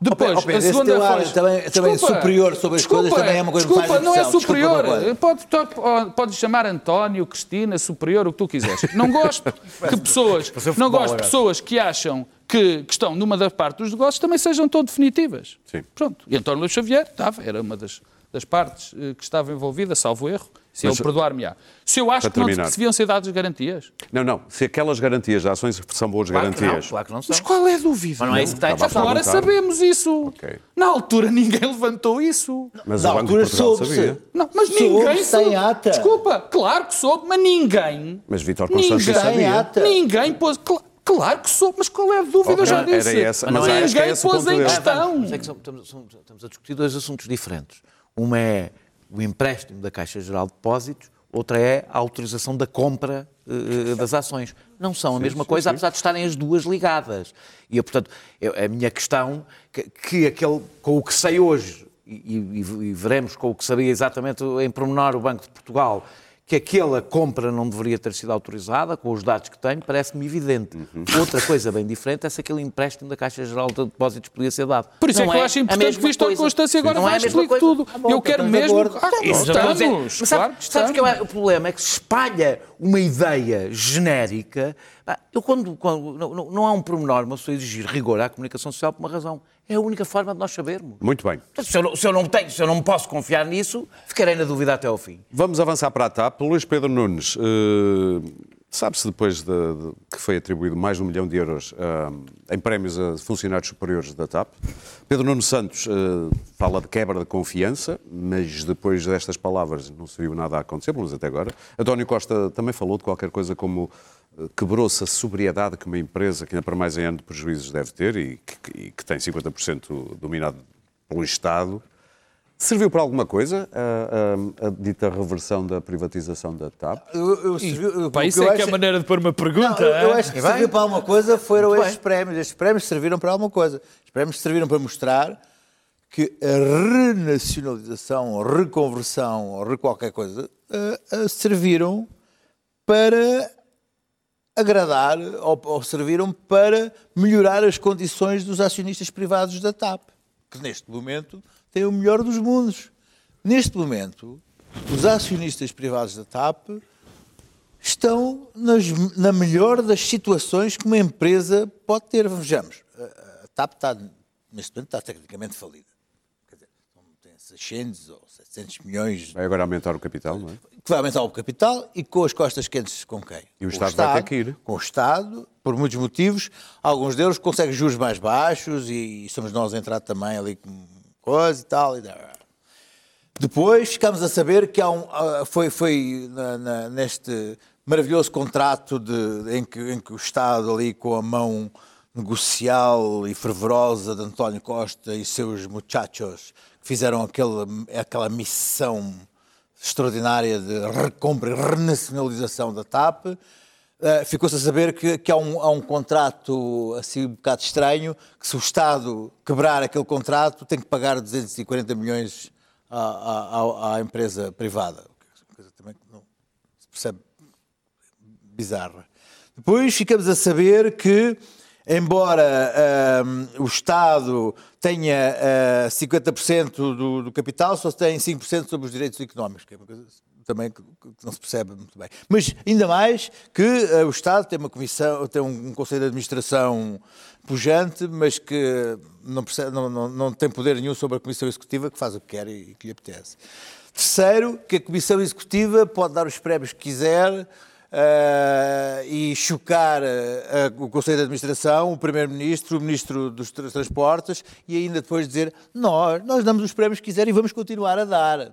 Speaker 3: Depois,
Speaker 4: Ó, Pedro,
Speaker 3: a segunda
Speaker 4: teu ar também- também superior sobre as coisas também é uma coisa que me
Speaker 3: Desculpa,
Speaker 4: faz
Speaker 3: não é.
Speaker 4: Desculpa
Speaker 3: superior. Pode, pode, pode chamar António, Cristina, superior, o que tu quiseres. Não gosto que pessoas, não gosto de pessoas que acham que, que estão numa da parte dos negócios também sejam tão definitivas.
Speaker 1: Sim.
Speaker 3: Pronto. E António Luís Xavier estava, era uma das, das partes eh, que estava envolvida, salvo erro. Se
Speaker 1: Mas-
Speaker 3: ele perdoar-me-á. Se eu acho que, não, que se deviam ser dadas garantias.
Speaker 1: Não, não. Se aquelas garantias de ações são boas
Speaker 2: Claro que não,
Speaker 1: garantias.
Speaker 2: claro que não
Speaker 3: Mas
Speaker 2: são.
Speaker 3: qual é a dúvida?
Speaker 2: Mas não é isso que está
Speaker 1: a
Speaker 3: Agora sabemos isso.
Speaker 1: Ok.
Speaker 3: Na altura ninguém levantou isso.
Speaker 1: Mas
Speaker 4: Na
Speaker 1: o Banco
Speaker 4: altura
Speaker 1: de Portugal
Speaker 4: soube-se.
Speaker 1: sabia.
Speaker 3: Não, mas
Speaker 4: Soube,
Speaker 3: ninguém
Speaker 4: está
Speaker 3: soube.
Speaker 4: ata.
Speaker 3: Desculpa, claro que soube, mas ninguém.
Speaker 1: Mas
Speaker 3: ninguém,
Speaker 4: Está em
Speaker 1: sabia.
Speaker 4: ata.
Speaker 3: Ninguém pôs. cla- Claro que soube, mas qual é a dúvida? Eu já
Speaker 1: Ok, era
Speaker 3: disse.
Speaker 1: essa,
Speaker 2: mas
Speaker 3: ninguém
Speaker 1: é esse o
Speaker 3: pôs em questão.
Speaker 2: Mas é que são- estamos, são- estamos a discutir dois assuntos diferentes. Uma é o empréstimo da Caixa Geral de Depósitos, outra é a autorização da compra eh, das ações. Não são a mesma coisa, apesar de estarem as duas ligadas. E, eu, portanto, eu- a minha questão, que, que aquele, com o que sei hoje, e, e- e veremos com o que sabia exatamente em pormenor o Banco de Portugal, que aquela compra não deveria ter sido autorizada, com os dados que tenho, parece-me evidente.
Speaker 3: Uhum.
Speaker 2: Outra coisa bem diferente é se aquele empréstimo da Caixa Geral de Depósitos podia ser dado.
Speaker 3: Por isso é
Speaker 2: Não
Speaker 3: que eu
Speaker 2: a
Speaker 3: acho importante que isto
Speaker 2: coisa.
Speaker 3: Constância agora
Speaker 2: Não é
Speaker 3: vai
Speaker 2: a
Speaker 3: explique
Speaker 2: coisa.
Speaker 3: tudo.
Speaker 4: Bom,
Speaker 3: eu quero
Speaker 4: estamos
Speaker 3: mesmo. Ah,
Speaker 2: a dizer.
Speaker 3: estamos,
Speaker 2: Mas
Speaker 3: claro
Speaker 2: sabe,
Speaker 3: que
Speaker 2: sabes que
Speaker 3: estamos.
Speaker 2: é- o problema é que se espalha uma ideia genérica. Eu quando, quando- não, não- há um pormenor, uma pessoa exigir rigor à comunicação social por uma razão. É a única forma de nós sabermos.
Speaker 1: Muito bem.
Speaker 2: Se eu, não- se eu não tenho, se eu não posso confiar nisso, ficarei na dúvida até ao fim.
Speaker 1: Vamos avançar para a TAP. Luís Pedro Nunes, eh, sabe-se depois de, de- que foi atribuído mais de um milhão de euros eh, em prémios a funcionários superiores da TAP. Pedro Nuno Santos eh, fala de quebra de confiança, mas depois destas palavras não se viu nada a acontecer, pelo menos até agora. António Costa também falou de qualquer coisa como quebrou-se a sobriedade que uma empresa, que ainda para mais em ano de prejuízos deve ter e que, e que tem 50% dominado pelo Estado, Serviu para alguma coisa a, a- a dita reversão da privatização da TAP?
Speaker 4: Eu, eu, serviu-
Speaker 3: Pá, isso
Speaker 4: eu
Speaker 3: é que é a
Speaker 4: acho-
Speaker 3: maneira de pôr uma
Speaker 4: Não,
Speaker 3: pergunta.
Speaker 4: eu, eu
Speaker 3: é?
Speaker 4: acho que serviu para alguma coisa foram
Speaker 2: Muito
Speaker 4: estes
Speaker 2: bem.
Speaker 4: prémios. Estes prémios serviram para alguma coisa. Os prémios serviram para mostrar que a renacionalização, ou reconversão, ou re qualquer coisa, eh, eh, serviram para agradar ou, ou serviram para melhorar as condições dos acionistas privados da TAP, que neste momento têm o melhor dos mundos. Neste momento, os acionistas privados da TAP estão nas- na melhor das situações que uma empresa pode ter. Vejamos, a, a TAP está, neste momento está tecnicamente falida. Quer dizer, tem 600 ou 700 milhões
Speaker 1: Vai agora aumentar o capital, não é?
Speaker 4: Que vai aumentar o capital e com as costas quentes com quem?
Speaker 1: E o
Speaker 4: Com
Speaker 1: Estado vai ter que ir.
Speaker 4: Com o Estado, por muitos motivos. Alguns deles conseguem juros mais baixos e somos nós a entrar também ali com coisa e tal. E... Depois ficamos a saber que há um, ah, foi, foi na- na- neste maravilhoso contrato de- em, que, em que o Estado ali com a mão negocial e fervorosa de António Costa e seus muchachos que fizeram aquele, aquela missão extraordinária de recompra e renacionalização da TAP, eh, ficou-se a saber que, que há, um, há um contrato assim um bocado estranho, que se o Estado quebrar aquele contrato tem que pagar 240 milhões à, à- à- empresa privada. Coisa também que não se percebe bizarra. Depois ficamos a saber que, embora ahm, o Estado tenha ah, 50% do, do capital, só tem 5% sobre os direitos económicos, que é uma coisa também que, que não se percebe muito bem. Mas ainda mais que ah, o Estado tem uma comissão, tem um, um conselho de administração pujante, mas que não, percebe- não- não- não tem poder nenhum sobre a comissão executiva, que faz o que quer e, e que lhe apetece. Terceiro, que a Comissão Executiva pode dar os prémios que quiser eh, e chocar eh, o Conselho de Administração, o Primeiro-Ministro, o Ministro dos Tra- Transportes e ainda depois dizer nós, nós damos os prémios que quiser e vamos continuar a dar.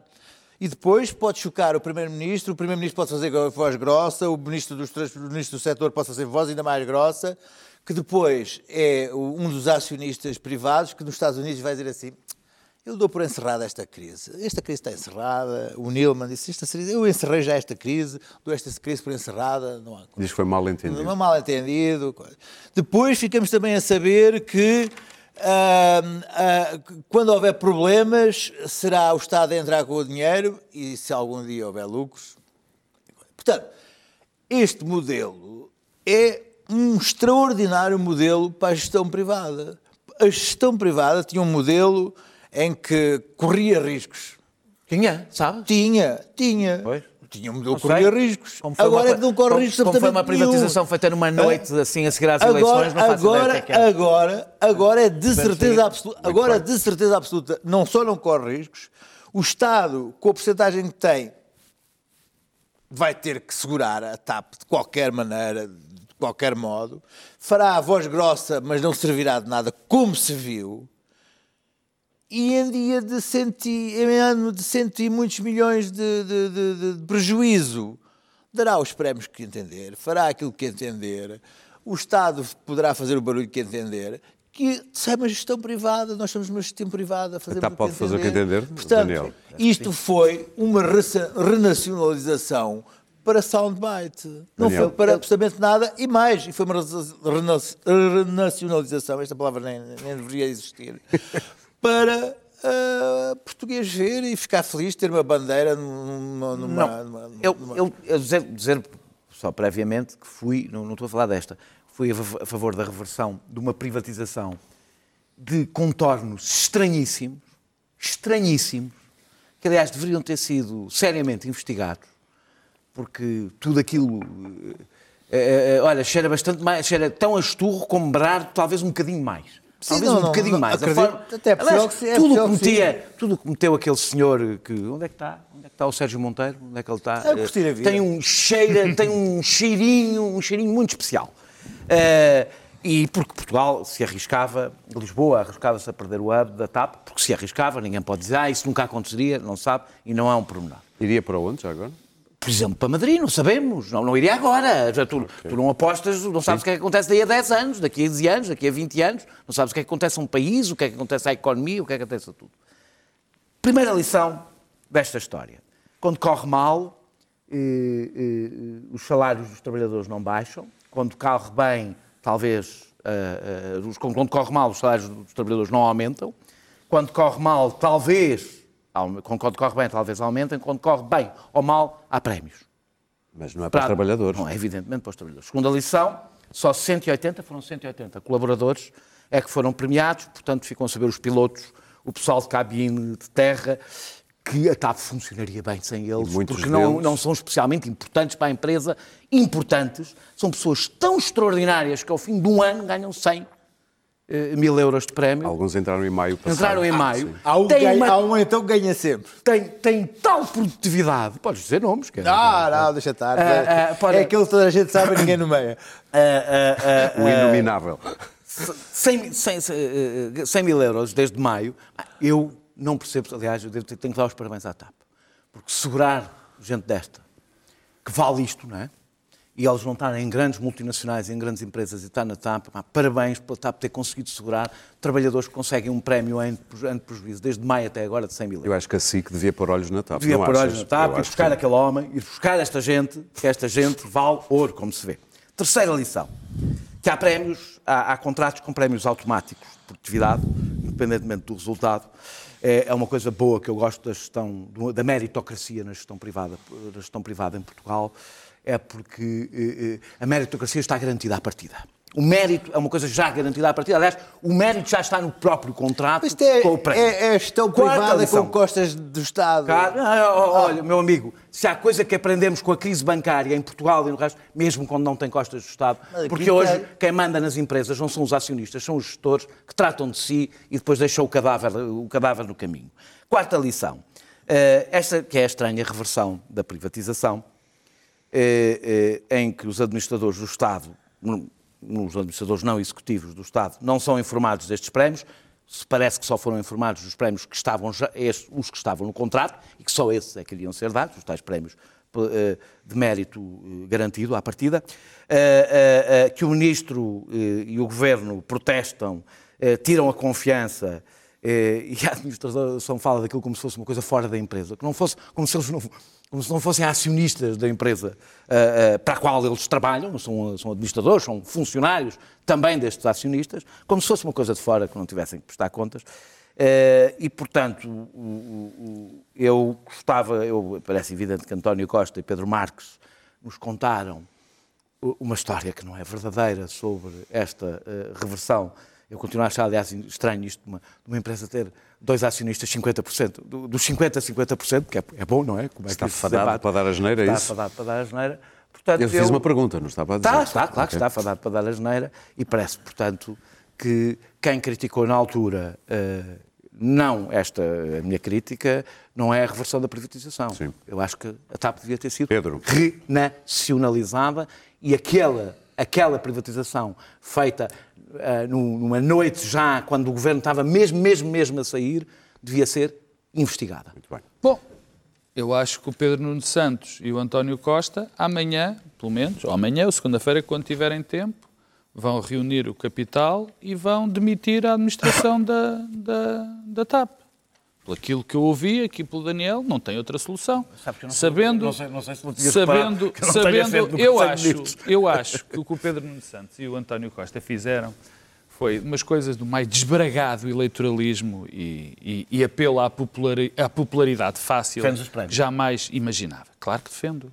Speaker 4: E depois pode chocar o Primeiro-Ministro, o Primeiro-Ministro pode fazer voz grossa, o Ministro, dos, o Ministro do Setor pode fazer voz ainda mais grossa, que depois é um dos acionistas privados que nos Estados Unidos vai dizer assim eu dou por encerrada esta crise. Esta crise está encerrada. O Nilman disse: esta crise, Eu encerrei já esta crise, dou esta crise por encerrada. Não há coisa.
Speaker 1: Diz que foi mal entendido.
Speaker 4: Não mal entendido. coisa. Depois ficamos também a saber que ah, ah, quando houver problemas, será o Estado a entrar com o dinheiro e se algum dia houver lucros. Portanto, este modelo é um extraordinário modelo para a gestão privada. A gestão privada tinha um modelo em que corria riscos.
Speaker 2: Tinha, sabe?
Speaker 4: Tinha, tinha.
Speaker 2: Pois.
Speaker 4: Tinha que corria riscos. Agora
Speaker 2: uma-
Speaker 4: é que não corre
Speaker 2: como-
Speaker 4: riscos
Speaker 2: Como foi uma
Speaker 4: nenhum.
Speaker 2: privatização feita numa noite, assim, a seguir às
Speaker 4: Agora,
Speaker 2: eleições, não
Speaker 4: agora,
Speaker 2: que é é.
Speaker 4: agora, agora é de certeza absoluta. Agora, de certeza absoluta, não só não corre riscos, o Estado, com a porcentagem que tem, vai ter que segurar a TAP de qualquer maneira, de qualquer modo, fará a voz grossa, mas não servirá de nada, como se viu. E em dia de cento, e- em ano de cento e muitos milhões de, de- de- de prejuízo, dará os prémios que entender, fará aquilo que entender, o Estado poderá fazer o barulho que entender, que se é uma gestão privada, nós somos uma gestão privada, fazemos
Speaker 1: TAP
Speaker 4: o que
Speaker 1: pode fazer o que
Speaker 4: entender. Portanto,
Speaker 1: Daniel?
Speaker 4: isto foi uma renacionalização para soundbite. Não
Speaker 1: Daniel.
Speaker 4: foi para absolutamente nada e mais. E foi uma rena- rena- renacionalização, esta palavra nem, nem deveria existir, para ah, português ver e ficar feliz, ter uma bandeira numa. numa,
Speaker 2: Não,
Speaker 4: numa-
Speaker 2: eu,
Speaker 4: numa-
Speaker 2: eu, eu dizer, dizer só previamente que fui, não, não estou a falar desta, fui a, fa- a favor da reversão de uma privatização de contornos estranhíssimos, estranhíssimos, que aliás deveriam ter sido seriamente investigados, porque tudo aquilo, eh, eh, olha, cheira bastante mais, cheira tão a esturro como Berardo, talvez um bocadinho mais.
Speaker 4: Sim,
Speaker 2: Talvez
Speaker 4: não,
Speaker 2: um
Speaker 4: não,
Speaker 2: bocadinho
Speaker 4: não,
Speaker 2: mais.
Speaker 4: Acredito, até é
Speaker 2: aliás,
Speaker 4: que sim, é
Speaker 2: tudo o que metia, tudo o que meteu aquele senhor que. Onde é que está? Onde é que está o Sérgio Monteiro? Onde é que ele está?
Speaker 4: A curtir a vida.
Speaker 2: Tem um cheiro, tem um cheirinho, um cheirinho muito especial. Eh, e porque Portugal se arriscava, Lisboa arriscava-se a perder o hub da TAP, porque se arriscava, ninguém pode dizer, ah, isso nunca aconteceria, não sabe, e não é um pormenor.
Speaker 1: Iria para onde já agora?
Speaker 2: Por exemplo, para Madrid, não sabemos, não, não iria agora. Já tu, tu não apostas, não sabes o que é que acontece daí a 10 anos, daqui a 15 anos, daqui a 20 anos, não sabes o que é que acontece a um país, o que é que acontece à economia, o que é que acontece a tudo. Primeira lição desta história. Quando corre mal, eh, eh, os salários dos trabalhadores não baixam. Quando corre bem, talvez, eh, eh, os- quando corre mal, os salários dos trabalhadores não aumentam. Quando corre mal, talvez, quando corre bem, talvez aumentem. Quando corre bem ou mal, há prémios.
Speaker 1: Mas não é para, trabalhadores.
Speaker 2: Não, é evidentemente para os trabalhadores. Segunda lição, só 180, foram 180 colaboradores é que foram premiados, portanto ficam a saber os pilotos, o pessoal de cabine de terra, que a TAP funcionaria bem sem eles, porque não,
Speaker 1: deles-
Speaker 2: não são especialmente importantes para a empresa, importantes, são pessoas tão extraordinárias que ao fim de um ano ganham 100 eh, mil euros de prémio.
Speaker 1: Alguns entraram em maio passado.
Speaker 2: Entraram em maio.
Speaker 4: Há um,
Speaker 2: Tem
Speaker 4: ganha,
Speaker 2: uma-
Speaker 4: há um então que ganha sempre.
Speaker 2: tem, tem tal produtividade. Podes dizer nomes, quer dizer.
Speaker 4: Ah, não, deixa estar.
Speaker 2: Ah, ah, para-
Speaker 4: é aquilo que toda a gente sabe ninguém.
Speaker 2: Ah, ah, ah,
Speaker 1: O inominável.
Speaker 2: 100, 100, eh, 100 mil euros desde maio, eu não percebo, aliás, eu devo tenho que dar os parabéns à TAP. Porque segurar gente desta, que vale isto, não é? E eles não estarem em grandes multinacionais, em grandes empresas e estar na TAP, pá, parabéns pela TAP ter conseguido segurar trabalhadores que conseguem um prémio de prejuízo, desde maio até agora, de 100 mil euros.
Speaker 1: Eu acho que a SIC devia pôr olhos na TAP.
Speaker 2: Devia
Speaker 1: não
Speaker 2: pôr
Speaker 1: achas?
Speaker 2: olhos na TAP, ir
Speaker 1: acho
Speaker 2: buscar
Speaker 1: que
Speaker 2: aquele homem, ir buscar esta gente, que esta gente vale ouro, como se vê. Terceira lição, que há prémios, há, há contratos com prémios automáticos de produtividade, independentemente do resultado. É, é uma coisa boa que eu gosto da gestão, da meritocracia na gestão privada, na gestão privada em Portugal, é porque eh, eh, a meritocracia está garantida à partida. O mérito é uma coisa já garantida à partida. Aliás, o mérito já está no próprio contrato
Speaker 4: Isto é,
Speaker 2: com o prémio.
Speaker 4: é, é gestão privada com costas do Estado.
Speaker 2: Cara, ah, ó, olha, meu amigo, se há coisa que aprendemos com a crise bancária em Portugal e no resto, mesmo quando não tem costas do Estado, porque hoje quem manda nas empresas não são os acionistas, são os gestores que tratam de si e depois deixam o cadáver, o cadáver no caminho. Quarta lição. Eh, esta que é a estranha reversão da privatização, em que os administradores do Estado, os administradores não executivos do Estado, não são informados destes prémios. Parece que só foram informados dos prémios que estavam já, os que estavam no contrato e que só esses é que iriam ser dados, os tais prémios eh, de mérito eh, garantido à partida, eh, que o Ministro e o Governo protestam, tiram a confiança e a administração fala daquilo como se fosse uma coisa fora da empresa, que não fosse como se eles não, como se não fossem acionistas da empresa ah, ah, para a qual eles trabalham, são, são administradores, são funcionários também destes acionistas, como se fosse uma coisa de fora que não tivessem que prestar contas. Eh, e, portanto, eu gostava, eu, parece evidente que António Costa e Pedro Marques nos contaram uma história que não é verdadeira sobre esta reversão. Eu continuo a achar, aliás, estranho isto de uma, uma empresa ter dois acionistas 50%, do- dos 50% a 50%, que é, é bom, não é? Como é
Speaker 1: Está
Speaker 2: que
Speaker 1: fadado
Speaker 2: debate?
Speaker 1: para dar asneira, é
Speaker 2: Está
Speaker 1: isso?
Speaker 2: fadado para dar asneira. Portanto,
Speaker 1: Eu fiz uma pergunta, não estava a dizer.
Speaker 2: Está, está, claro que
Speaker 1: Ok.
Speaker 2: está fadado para dar asneira e parece, portanto, que quem criticou na altura eh, não esta a minha crítica, não é a reversão da privatização.
Speaker 1: Sim.
Speaker 2: Eu acho que a TAP devia ter sido
Speaker 1: Pedro.
Speaker 2: renacionalizada e aquela, aquela privatização feita eh, num- numa noite já, quando o governo estava mesmo, mesmo, mesmo a sair, devia ser investigada.
Speaker 1: Muito bem.
Speaker 3: Bom, eu acho que o Pedro Nuno Santos e o António Costa, amanhã, pelo menos, ou amanhã ou segunda-feira, quando tiverem tempo, vão reunir o capital e vão demitir a administração da, da, da TAP. Pelo aquilo que eu ouvi aqui pelo Daniel, não tem outra solução.
Speaker 2: Sei-
Speaker 3: sabendo,
Speaker 2: não sei- não sei se não tinhas reparado
Speaker 3: sabendo, sabendo eu acho, eu acho que o que o Pedro Nuno Santos e o António Costa fizeram foi umas coisas do mais desbragado eleitoralismo e, e- e apelo à, populari- à popularidade fácil que jamais imaginava. Claro que defendo.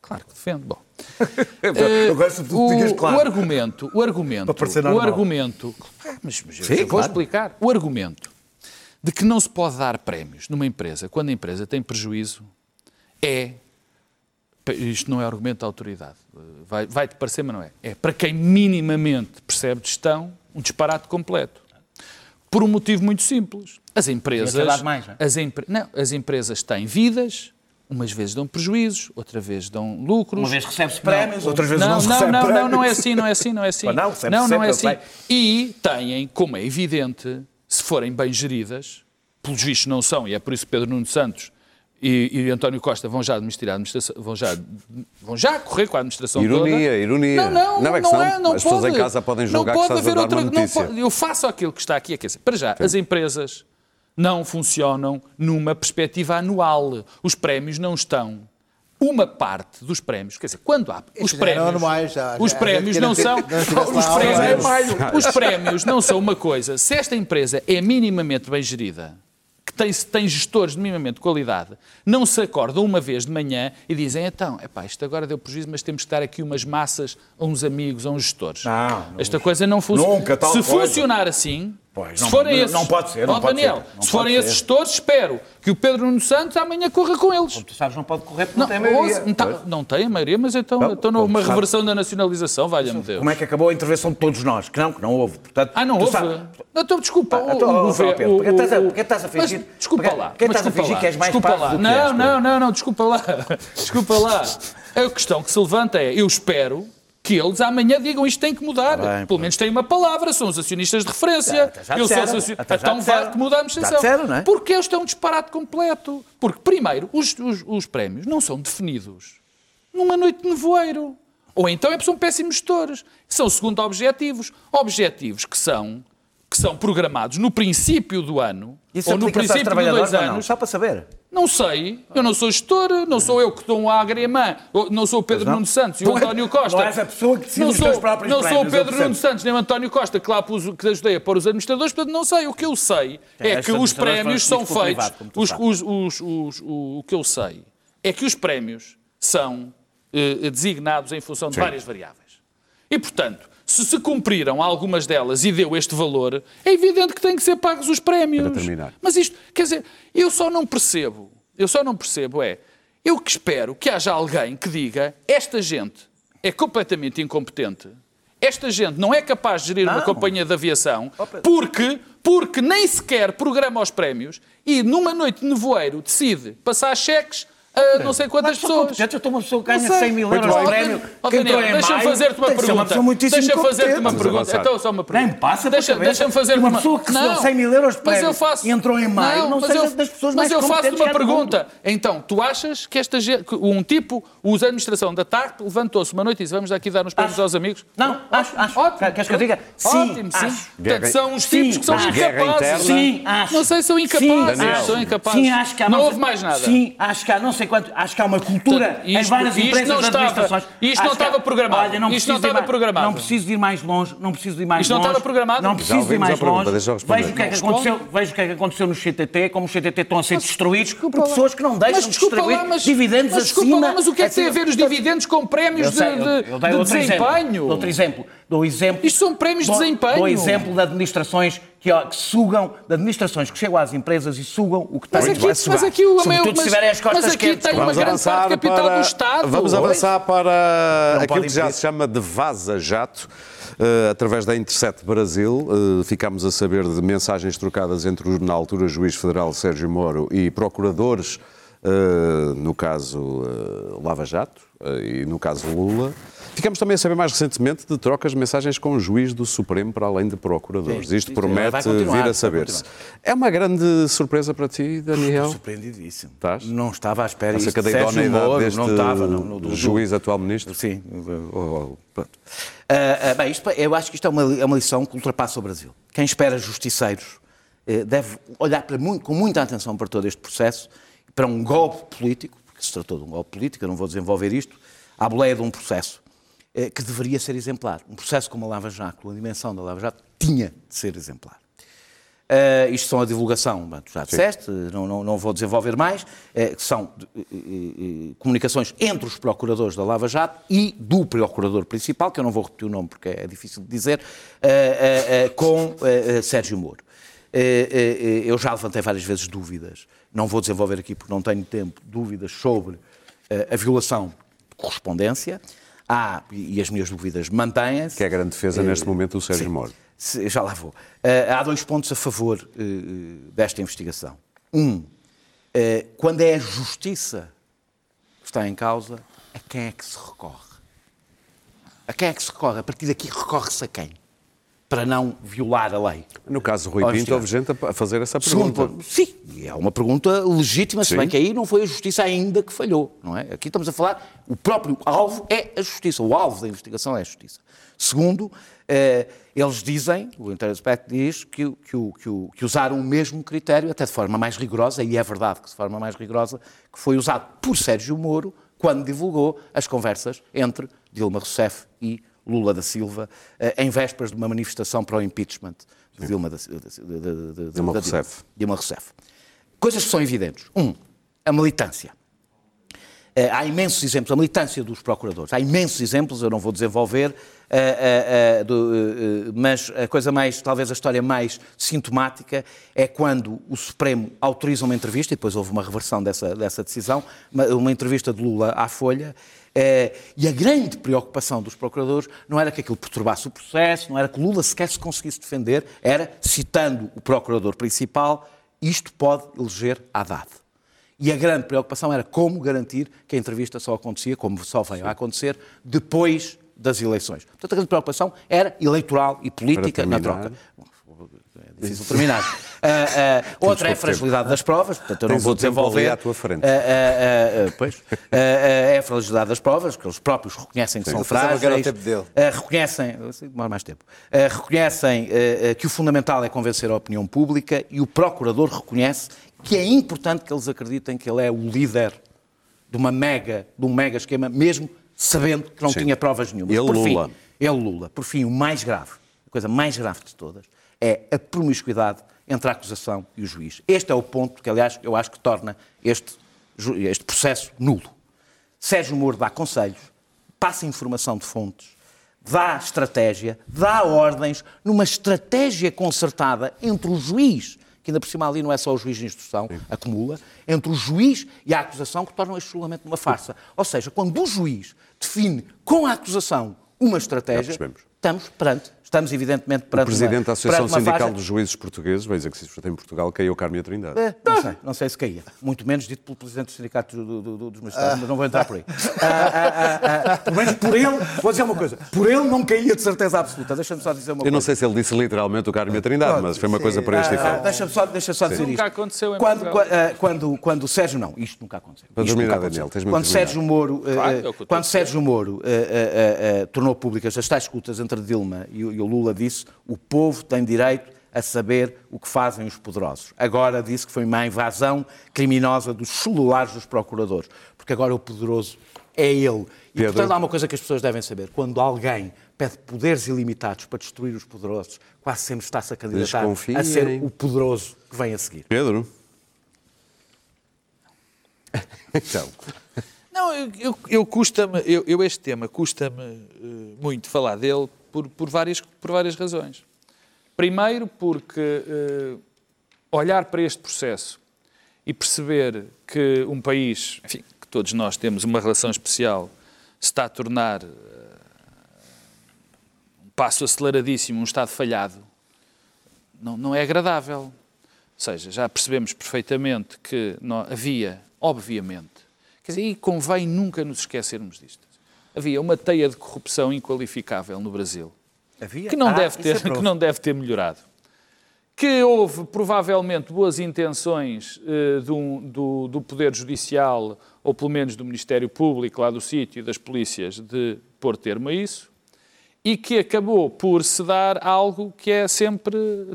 Speaker 3: Claro que defendo. Bom,
Speaker 2: Eu gosto de
Speaker 3: o,
Speaker 2: claro.
Speaker 3: o argumento, o argumento, o
Speaker 2: normal.
Speaker 3: argumento, Ah, mas, mas eu
Speaker 2: Sim,
Speaker 3: vou
Speaker 2: claro.
Speaker 3: explicar. O argumento de que não se pode dar prémios numa empresa quando a empresa tem prejuízo é isto não é argumento da autoridade. Vai- Vai-te parecer, mas não é. É para quem minimamente percebe de gestão, um disparate completo. Por um motivo muito simples. As empresas.
Speaker 2: Mais, não é?
Speaker 3: as, empre- não, as empresas têm vidas, umas vezes dão prejuízos, outra vez dão lucros.
Speaker 2: Uma vez recebe-se prémios,
Speaker 3: Não,
Speaker 2: outras vezes não, se
Speaker 3: não,
Speaker 2: recebe
Speaker 3: não,
Speaker 2: prémios.
Speaker 3: não, não é assim, não é assim, não é assim.
Speaker 2: Mas não, recebe
Speaker 3: não, não é assim. E têm, como é evidente, se forem bem geridas, pelos vistos não são, e é por isso que Pedro Nuno Santos e, e António Costa vão já administrar a vão já, vão já correr com a administração toda.
Speaker 1: Ironia, ironia.
Speaker 3: Não, não,
Speaker 1: Não, é que
Speaker 3: não, é, não
Speaker 1: as pessoas
Speaker 3: pode.
Speaker 1: em casa podem julgar
Speaker 3: não
Speaker 1: que
Speaker 3: pode
Speaker 1: a
Speaker 3: haver
Speaker 1: dar uma
Speaker 3: outra, não pode- eu faço aquilo que está aqui a dizer. Para já, as empresas não funcionam numa perspectiva anual. Os prémios não estão. Uma parte dos prémios, quer dizer, quando há os
Speaker 4: já
Speaker 3: prémios, os prémios não são, os prémios,
Speaker 4: anos.
Speaker 3: os prémios não são uma coisa. Se esta empresa é minimamente bem gerida, que tem, tem gestores de minimamente qualidade, não se acordam uma vez de manhã e dizem, então, epá, isto agora deu prejuízo, mas temos que dar aqui umas massas a uns amigos, a uns gestores.
Speaker 2: Não, não-
Speaker 3: Esta coisa não funciona. Se
Speaker 2: coisa.
Speaker 3: funcionar assim,
Speaker 2: Pois,
Speaker 3: se
Speaker 2: não-
Speaker 3: forem esses,
Speaker 2: não pode ser, não
Speaker 3: Ó,
Speaker 2: pode
Speaker 3: Daniel,
Speaker 2: ser, não
Speaker 3: se forem esses gestores, espero que o Pedro Nuno Santos amanhã corra com eles.
Speaker 2: Tu sabes, não pode correr porque
Speaker 3: Não,
Speaker 2: não, tem maioria.
Speaker 3: não, tá- não tem a maioria, mas então,
Speaker 2: Não,
Speaker 3: então não houve
Speaker 2: como
Speaker 3: uma
Speaker 2: sabe.
Speaker 3: reversão da nacionalização, valha-me Deus.
Speaker 2: Como é que acabou a intervenção de todos nós? Que não, que não houve. Portanto,
Speaker 3: Ah, não houve?
Speaker 2: sabes-
Speaker 3: Não, então, desculpa.
Speaker 2: Ah,
Speaker 3: o-
Speaker 2: então,
Speaker 3: o
Speaker 2: Pedro, porque
Speaker 3: o-
Speaker 2: estás a-
Speaker 3: o-
Speaker 2: porque estás a
Speaker 3: Mas
Speaker 2: fingir-
Speaker 3: Desculpa
Speaker 2: porque-
Speaker 3: lá.
Speaker 2: porque
Speaker 3: mas
Speaker 2: estás a
Speaker 3: desculpa
Speaker 2: fingir
Speaker 3: lá,
Speaker 2: que és mais
Speaker 3: desculpa lá. Não, não, não, não, desculpa lá. Desculpa lá. A questão que se levanta é, eu espero que eles amanhã digam isto tem que mudar.
Speaker 2: Tá bem,
Speaker 3: Pelo menos têm uma palavra, são os acionistas de referência.
Speaker 2: Até já
Speaker 3: eu sou
Speaker 2: disseram,
Speaker 3: acionista.
Speaker 2: até
Speaker 3: Então vai que muda a
Speaker 2: disseram, é?
Speaker 3: Porque este é um disparate completo. Porque, primeiro, os, os, os prémios não são definidos numa noite de nevoeiro. Ou então é são péssimos gestores. São segundo objetivos. Objetivos que são, que são programados no princípio do ano,
Speaker 2: Isso
Speaker 3: ou no
Speaker 2: aplica-se aos
Speaker 3: princípio de dois
Speaker 2: ou não?
Speaker 3: anos.
Speaker 2: Só para saber.
Speaker 3: Não sei, eu não sou gestor, não sou eu que dou um agrimã, não sou o Pedro. Nuno Santos e o
Speaker 2: é-
Speaker 3: António Costa.
Speaker 2: não és a pessoa que decide
Speaker 3: Não
Speaker 2: os
Speaker 3: sou-
Speaker 2: teus próprios
Speaker 3: Não sou o
Speaker 2: prémios,
Speaker 3: Pedro. Nuno Santos nem o António Costa que lá pus, que ajudei a pôr os administradores, portanto não sei. O que eu sei é,
Speaker 2: estes
Speaker 3: que os prémios são feitos. os- os- os- os- o, que eu sei é que os prémios são eh, designados em função de várias variáveis. E, portanto, se se cumpriram algumas delas e deu este valor, é evidente que têm que ser pagos os prémios.
Speaker 1: Para terminar.
Speaker 3: Mas isto, quer dizer, eu só não percebo, eu só não percebo é, eu que espero que haja alguém que diga esta gente é completamente incompetente, esta gente não é capaz de gerir uma
Speaker 2: Não.
Speaker 3: companhia de aviação,
Speaker 2: Oh,
Speaker 3: porque, porque nem sequer programa os prémios e numa noite de nevoeiro decide passar cheques a não sei quantas
Speaker 2: Mas
Speaker 3: pessoas.
Speaker 2: Eu estou uma pessoa que ganha
Speaker 3: sei.
Speaker 2: 100 mil euros de prémio. Em
Speaker 3: deixa-me fazer-te uma pergunta. Deixa-me fazer-te uma pergunta. Então, só uma pergunta.
Speaker 2: Nem passa
Speaker 3: deixa, deixa-me fazer
Speaker 2: uma
Speaker 3: uma
Speaker 2: pessoa que recebeu 100 mil euros de
Speaker 3: mas
Speaker 2: prémio
Speaker 3: eu faço,
Speaker 2: e entrou em maio não
Speaker 3: mas
Speaker 2: seja
Speaker 3: eu,
Speaker 2: das pessoas
Speaker 3: mas
Speaker 2: mais
Speaker 3: eu faço
Speaker 2: competentes
Speaker 3: uma pergunta. Então, tu achas que esta um tipo, usa a administração da TAC, levantou-se uma noite e disse vamos aqui dar uns prémios
Speaker 2: Acho.
Speaker 3: aos amigos?
Speaker 2: Não, acho, acho.
Speaker 3: Ótimo.
Speaker 2: Queres que eu diga? Sim,
Speaker 3: Ótimo, sim. Portanto, são os
Speaker 2: Sim,
Speaker 3: tipos que são incapazes.
Speaker 2: Sim, acho.
Speaker 3: Não sei, são
Speaker 2: Sim,
Speaker 3: incapazes. São incapazes.
Speaker 2: Sim, acho que há
Speaker 3: não houve mais nada.
Speaker 2: Sim, acho que há não sei quanto. Acho que há uma cultura
Speaker 3: Portanto,
Speaker 2: em
Speaker 3: isto-
Speaker 2: várias
Speaker 3: isto
Speaker 2: empresas
Speaker 3: não
Speaker 2: de
Speaker 3: estava-
Speaker 2: administrações.
Speaker 3: isto não estava programado.
Speaker 2: Olha, não
Speaker 3: Isto não
Speaker 2: preciso de ir
Speaker 3: estava
Speaker 2: mais-
Speaker 3: programado.
Speaker 2: Não preciso de ir mais longe. Não preciso de ir mais
Speaker 3: Isto não
Speaker 2: longe.
Speaker 3: estava programado?
Speaker 2: Não preciso ir mais longe. Vejo o que é que
Speaker 3: Não
Speaker 2: aconteceu. Vejo o que é que aconteceu no CTT, como os CTT estão a ser destruídos por pessoas que não deixam
Speaker 3: Mas
Speaker 2: distribuir
Speaker 3: lá, mas,
Speaker 2: dividendos
Speaker 3: mas desculpa
Speaker 2: acima.
Speaker 3: lá, mas o que é que tem a ver os dividendos com prémios
Speaker 2: Eu sei,
Speaker 3: de,
Speaker 2: eu-
Speaker 3: de-
Speaker 2: eu dei
Speaker 3: de
Speaker 2: outro exemplo.
Speaker 3: desempenho?
Speaker 2: Outro exemplo. Dou exemplo.
Speaker 3: Isto são prémios de desempenho.
Speaker 2: Dou exemplo de administrações que, ó, que sugam, de administrações que chegam às empresas e sugam o que
Speaker 3: Mas
Speaker 2: têm.
Speaker 3: aqui,
Speaker 2: Vai
Speaker 3: mas
Speaker 2: sugar.
Speaker 3: aqui o
Speaker 2: Sobretudo
Speaker 3: mas,
Speaker 2: se tiverem as costas
Speaker 3: mas aqui
Speaker 2: quentes.
Speaker 3: tem uma
Speaker 1: Vamos
Speaker 3: grande
Speaker 1: avançar
Speaker 3: parte de capital
Speaker 1: para,
Speaker 3: do Estado.
Speaker 1: Vamos
Speaker 3: Pois.
Speaker 1: avançar para aquilo
Speaker 2: pode
Speaker 1: que já se chama de vaza-jato. Eh, através da Intercept Brasil, eh, ficámos a saber de mensagens trocadas entre o, na altura, juiz federal Sérgio Moro e procuradores, eh, no caso Lava Jato e no caso Lula. Ficamos também a saber mais recentemente de trocas de mensagens com o juiz do Supremo, para além de procuradores.
Speaker 2: Sim,
Speaker 1: Isto
Speaker 2: sim,
Speaker 1: promete vir a saber-se. É uma grande surpresa para ti, Daniel?
Speaker 2: Surpreendidíssimo.
Speaker 1: Estás?
Speaker 2: Não estava à espera
Speaker 1: Acerca
Speaker 2: disso.
Speaker 1: da idoneidade
Speaker 2: Moro,
Speaker 1: deste
Speaker 2: não estava, não, no- do-
Speaker 1: juiz atual ministro?
Speaker 2: Sim. oh, oh, pronto. Ah, ah, bem, isto, eu acho que isto é uma, é uma lição que ultrapassa o Brasil. Quem espera justiceiros eh, deve olhar muito- com muita atenção para todo este processo, para um golpe político, porque se tratou de um golpe político, eu não vou desenvolver isto, à boleia de um processo que deveria ser exemplar. Um processo como a Lava Jato, a dimensão da Lava Jato, tinha de ser exemplar. Uh, isto são a divulgação, já disseste, não, não, não vou desenvolver mais, eh, que são eh, eh, eh, comunicações entre os procuradores da Lava Jato e do procurador principal, que eu não vou repetir o nome porque é difícil de dizer, eh, eh, eh, com eh, eh, Sérgio Moro. Eh, eh, eh, eu já levantei várias vezes dúvidas, não vou desenvolver aqui porque não tenho tempo, dúvidas sobre eh, a violação de correspondência. Há, e e as minhas dúvidas mantêm-se.
Speaker 1: Que é a grande defesa neste momento do Sérgio Moro.
Speaker 2: Se- Já lá vou. Eh, há dois pontos a favor eh, eh, desta investigação. Um, eh, quando é a justiça que está em causa, a quem é que se recorre? A quem é que se recorre? A partir daqui recorre-se a quem? Para não violar a lei.
Speaker 1: No caso de Rui Pinto, houve gente a fazer essa
Speaker 2: Segundo
Speaker 1: pergunta.
Speaker 2: ponto, sim, é uma pergunta legítima, se
Speaker 1: Sim.
Speaker 2: bem que aí não foi a justiça ainda que falhou, não é? Aqui estamos a falar, o próprio alvo é a justiça, o alvo da investigação é a justiça. Segundo, eh, eles dizem, o Interspect diz, que, que, que, que usaram o mesmo critério, até de forma mais rigorosa, e é verdade que de forma mais rigorosa, que foi usado por Sérgio Moro quando divulgou as conversas entre Dilma Rousseff e Lula da Silva, eh, em vésperas de uma manifestação para o impeachment de Dilma da, de, de, de, de,
Speaker 1: Dilma Rousseff.
Speaker 2: Dilma Rousseff. Coisas que são evidentes. Um, a militância. Eh, há imensos exemplos, a militância dos procuradores. Há imensos exemplos, eu não vou desenvolver, ah, mas a coisa mais, talvez a história mais sintomática é quando o Supremo autoriza uma entrevista, e depois houve uma reversão dessa, dessa decisão, uma, entrevista de Lula à Folha, eh, e a grande preocupação dos procuradores não era que aquilo perturbasse o processo, não era que Lula sequer se conseguisse defender, era, citando o procurador principal, isto pode eleger Haddad. E a grande preocupação era como garantir que a entrevista só acontecia, como só veio a acontecer, depois das eleições. Portanto, a grande preocupação era eleitoral e política na troca. É difícil terminar. Ah, ah, outra é a fragilidade das provas, portanto eu não
Speaker 1: Tens
Speaker 2: vou
Speaker 1: o tempo
Speaker 2: desenvolver.
Speaker 1: à tua frente.
Speaker 2: Ah, pois. É a fragilidade das provas, que eles próprios reconhecem que são
Speaker 4: Eu pensava que era o
Speaker 2: frágeis.
Speaker 4: tempo dele.
Speaker 2: Reconhecem, assim, demora mais tempo, reconhecem que o fundamental é convencer a opinião pública e o procurador reconhece que é importante que eles acreditem que ele é o líder de uma mega, de um mega esquema, mesmo sabendo que não
Speaker 1: Sim.
Speaker 2: tinha provas nenhumas.
Speaker 1: Ele,
Speaker 2: Por fim,
Speaker 1: Lula.
Speaker 2: ele, Lula. Por fim, o mais grave, a coisa mais grave de todas, é a promiscuidade entre a acusação e o juiz. Este é o ponto que, aliás, eu acho que torna este, este processo nulo. Sérgio Moro dá conselhos, passa informação de fontes, dá estratégia, dá ordens, numa estratégia concertada entre o juiz, que ainda por cima ali não é só o juiz de instrução, acumula, entre o juiz e a acusação, que tornam este julgamento uma farsa. Ou seja, quando o juiz define com a acusação uma estratégia, estamos perante, estamos evidentemente
Speaker 1: O
Speaker 2: perante
Speaker 1: presidente
Speaker 2: uma,
Speaker 1: da Associação Sindical
Speaker 2: farsa.
Speaker 1: dos Juízes Portugueses, veio dizer que se isto em Portugal, caiu Carme Trindade.
Speaker 2: É, Não sei, não sei se caía. Muito menos dito pelo Presidente do Sindicato do- do- do- dos Magistrados, mas não vou entrar por aí. Ah, ah, ah, ah, pelo menos por ele, vou dizer uma coisa, por ele não caía de certeza absoluta. Deixa-me só dizer uma
Speaker 1: Eu
Speaker 2: coisa.
Speaker 1: não sei se ele disse literalmente o Carme Trindade, mas foi uma coisa para este
Speaker 2: Ah,
Speaker 1: efeito.
Speaker 2: Deixa-me só, deixa só dizer
Speaker 3: Nunca
Speaker 2: isto.
Speaker 3: aconteceu em
Speaker 2: quando, ah, quando, quando o Sérgio. Não, isto nunca aconteceu.
Speaker 1: Para
Speaker 2: Isto
Speaker 1: terminar,
Speaker 2: nunca
Speaker 1: Daniel, tens muito
Speaker 2: Quando Sérgio Moro. ah,
Speaker 3: Claro,
Speaker 2: ah,
Speaker 3: é o eu a
Speaker 2: quando. Sérgio Moro ah, ah, ah, ah, tornou públicas as tais escutas entre Dilma e, o- e o Lula, disse: o povo tem direito a saber o que fazem os poderosos. Agora disse que foi uma invasão criminosa dos celulares dos procuradores, porque agora o poderoso é ele. E
Speaker 1: Pedro.
Speaker 2: portanto há uma coisa que as pessoas devem saber: quando alguém pede poderes ilimitados para destruir os poderosos, quase sempre está-se a candidatar a
Speaker 1: Desconfiem.
Speaker 2: ser o poderoso que vem a seguir.
Speaker 1: Pedro? Então,
Speaker 3: Não, eu, eu, eu custa-me, eu, eu este tema custa-me eh, muito falar dele por, por, várias, por várias razões. Primeiro, porque eh, olhar para este processo e perceber que um país, enfim, que todos nós temos uma relação especial, se está a tornar eh, um passo aceleradíssimo, um Estado falhado, não, não é agradável. Ou seja, já percebemos perfeitamente que não, havia, obviamente, quer dizer, e convém nunca nos esquecermos disto. Havia uma teia de corrupção inqualificável no Brasil,
Speaker 2: Havia?
Speaker 3: que não,
Speaker 2: Ah,
Speaker 3: deve,
Speaker 2: é
Speaker 3: ter,
Speaker 2: prova.
Speaker 3: que não deve ter melhorado. Que houve provavelmente boas intenções eh, do, do, do Poder Judicial, ou pelo menos do Ministério Público, lá do sítio, e das polícias, de pôr termo a isso, e que acabou por se dar algo que é sempre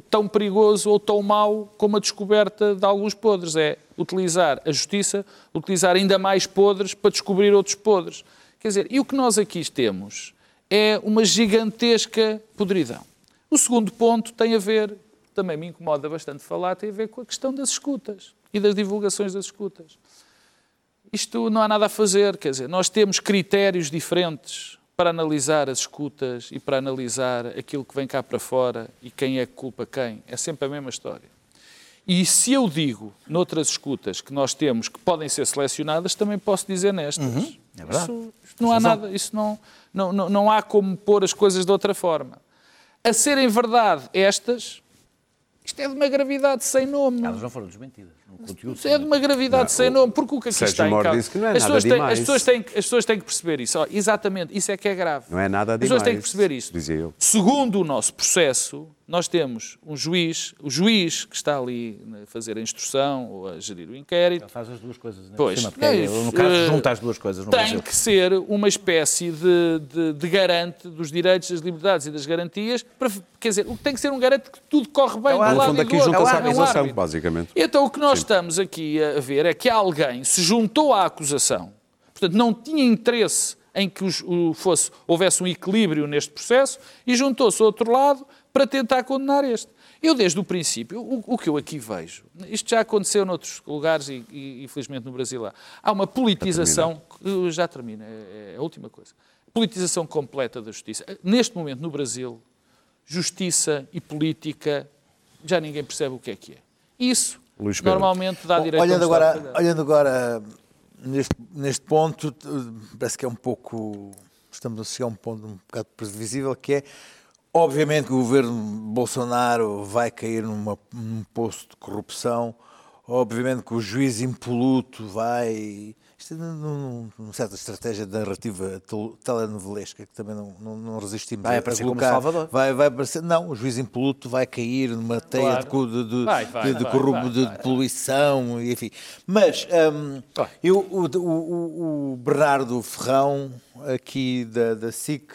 Speaker 3: tão perigoso ou tão mau como a descoberta de alguns podres. É utilizar a justiça, utilizar ainda mais podres para descobrir outros podres. Quer dizer, e o que nós aqui temos é uma gigantesca podridão. O segundo ponto tem a ver, também me incomoda bastante falar, tem a ver com a questão das escutas e das divulgações das escutas. Isto não há nada a fazer, quer dizer, nós temos critérios diferentes para analisar as escutas e para analisar aquilo que vem cá para fora e quem é que culpa quem. É sempre a mesma história. E se eu digo noutras escutas que nós temos que podem ser selecionadas, também posso dizer nestas.
Speaker 2: é verdade.
Speaker 3: Isso, não há nada, isso não, não, não, não há como pôr as coisas de outra forma. A serem verdade estas, isto é de uma gravidade sem nome.
Speaker 2: Elas não foram desmentidas conteúdo.
Speaker 3: É de uma gravidade sem nome, porque o que aqui
Speaker 1: Sérgio
Speaker 3: está em causa...
Speaker 1: disse que não é
Speaker 3: as,
Speaker 1: nada
Speaker 3: pessoas têm,
Speaker 1: demais.
Speaker 3: as, pessoas têm, que- as pessoas têm que perceber isso. Ó, exatamente, isso é que é grave.
Speaker 1: Não é nada
Speaker 3: As pessoas têm que
Speaker 1: demais,
Speaker 3: perceber isso.
Speaker 1: dizia eu.
Speaker 3: Segundo o nosso processo, nós temos um juiz, o juiz que está ali a fazer a instrução ou a gerir o inquérito,
Speaker 2: Faz as duas coisas, né?
Speaker 3: Pois,
Speaker 2: porque
Speaker 3: é
Speaker 2: é- no caso,
Speaker 3: Eh,
Speaker 2: junta as duas coisas no
Speaker 3: tem
Speaker 2: Brasil.
Speaker 3: que ser uma espécie de, de, de garante dos direitos, das liberdades e das garantias. Para, quer dizer, o que tem que ser um garante que tudo corre bem
Speaker 2: É o
Speaker 3: do lado
Speaker 1: No fundo,
Speaker 3: e do
Speaker 1: aqui junta-se
Speaker 3: É
Speaker 1: à acusação, basicamente.
Speaker 3: Então, o que nós estamos aqui a ver é que alguém se juntou à acusação, portanto, não tinha interesse em que os- o fosse, houvesse um equilíbrio neste processo e juntou-se ao outro lado para tentar condenar este. Eu, desde o princípio, o, o que eu aqui vejo, isto já aconteceu noutros lugares e, e, infelizmente, no Brasil há, há uma politização, que- já termina, é, é a última coisa. Politização completa da justiça. Neste momento, no Brasil, justiça e política, já ninguém percebe o que é que é. Isso,
Speaker 1: Luís Pedro.
Speaker 3: normalmente, dá direito
Speaker 4: olhando agora, olhando agora neste, neste ponto, parece que é um pouco. Estamos a chegar a um ponto um bocado previsível, que é. Obviamente que o governo Bolsonaro vai cair numa, num poço de corrupção, obviamente que o juiz impoluto vai. Isto é num- numa certa estratégia de narrativa tel- telenovelesca que também não, não, não resistimos
Speaker 2: Vai
Speaker 4: a-
Speaker 2: aparecer como
Speaker 4: colocar.
Speaker 2: Salvador.
Speaker 4: Vai, vai aparecer. Não, o juiz impoluto vai cair numa teia
Speaker 3: Claro.
Speaker 4: de, de, de,
Speaker 3: Vai, vai,
Speaker 4: de, de
Speaker 3: vai,
Speaker 4: corrup-
Speaker 3: vai,
Speaker 4: de
Speaker 3: vai.
Speaker 4: poluição, enfim. Mas
Speaker 3: Vai.
Speaker 4: eu, o, o- o Bernardo Ferrão, aqui da, da SIC,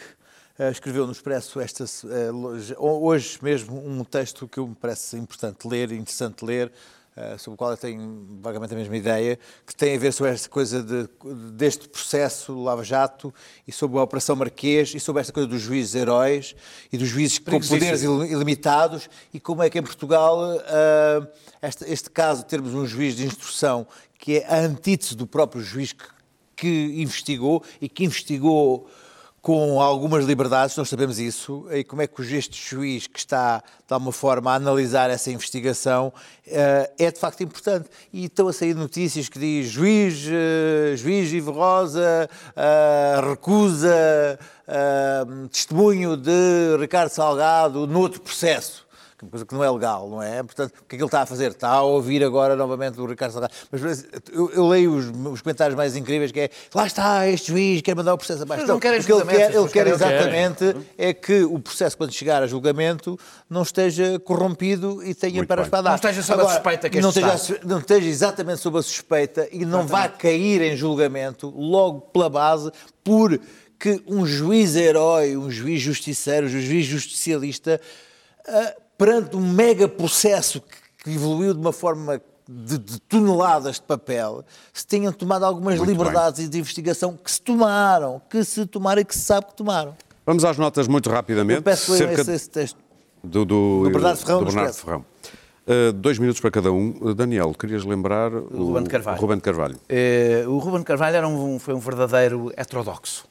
Speaker 4: eh, escreveu no Expresso esta, eh, hoje mesmo um texto que me parece importante ler, interessante ler, eh, sobre o qual eu tenho vagamente a mesma ideia, que tem a ver sobre esta coisa de- deste processo Lava Jato e sobre a Operação Marquês e sobre esta coisa dos juízes heróis e dos juízes com poderes il- ilimitados e como é que em Portugal ah, este, este caso de termos um juiz de instrução que é a antítese do próprio juiz que, que investigou e que investigou com algumas liberdades, nós sabemos isso, e como é que este juiz que está, de alguma forma, a analisar essa investigação eh, é de facto importante. E estão a sair notícias que diz juiz, eh, juiz Ivo Rosa eh, recusa testemunho de Ricardo Salgado noutro processo. É uma coisa que não é legal, não é? Portanto, o que é que ele está a fazer? Está a ouvir agora novamente o Ricardo Salgado. Mas eu, eu leio os, os comentários mais incríveis que é lá está este juiz, quer mandar o processo abaixo.
Speaker 2: Mas não querem
Speaker 4: o que ele quer, ele quer
Speaker 2: querem-
Speaker 4: exatamente é que o processo, quando chegar a julgamento, não esteja corrompido e tenha
Speaker 1: Muito
Speaker 4: para
Speaker 1: bem.
Speaker 4: para dar.
Speaker 2: Não esteja sob a suspeita que
Speaker 4: não
Speaker 2: este
Speaker 4: esteja,
Speaker 2: está.
Speaker 4: não esteja exatamente sob a suspeita e não vá cair em julgamento logo pela base por que um juiz herói, um juiz justiceiro, um juiz justicialista, ah, perante um mega processo que, que evoluiu de uma forma de, de toneladas de papel, se tenham tomado algumas
Speaker 1: Muito
Speaker 4: liberdades de investigação que se tomaram, que se tomaram e que se sabe que tomaram.
Speaker 1: Vamos às notas muito rapidamente.
Speaker 4: Eu peço
Speaker 1: Cerca
Speaker 4: esse, esse texto.
Speaker 1: do, do,
Speaker 4: do Bernardo Ferrão
Speaker 1: do Bernardo. Ferrão. Uh, dois minutos para cada um. Uh, Daniel, querias lembrar o
Speaker 2: Ruben de Carvalho.
Speaker 1: Ruben de Carvalho.
Speaker 2: Eh, o Ruben Carvalho era um, foi um verdadeiro heterodoxo.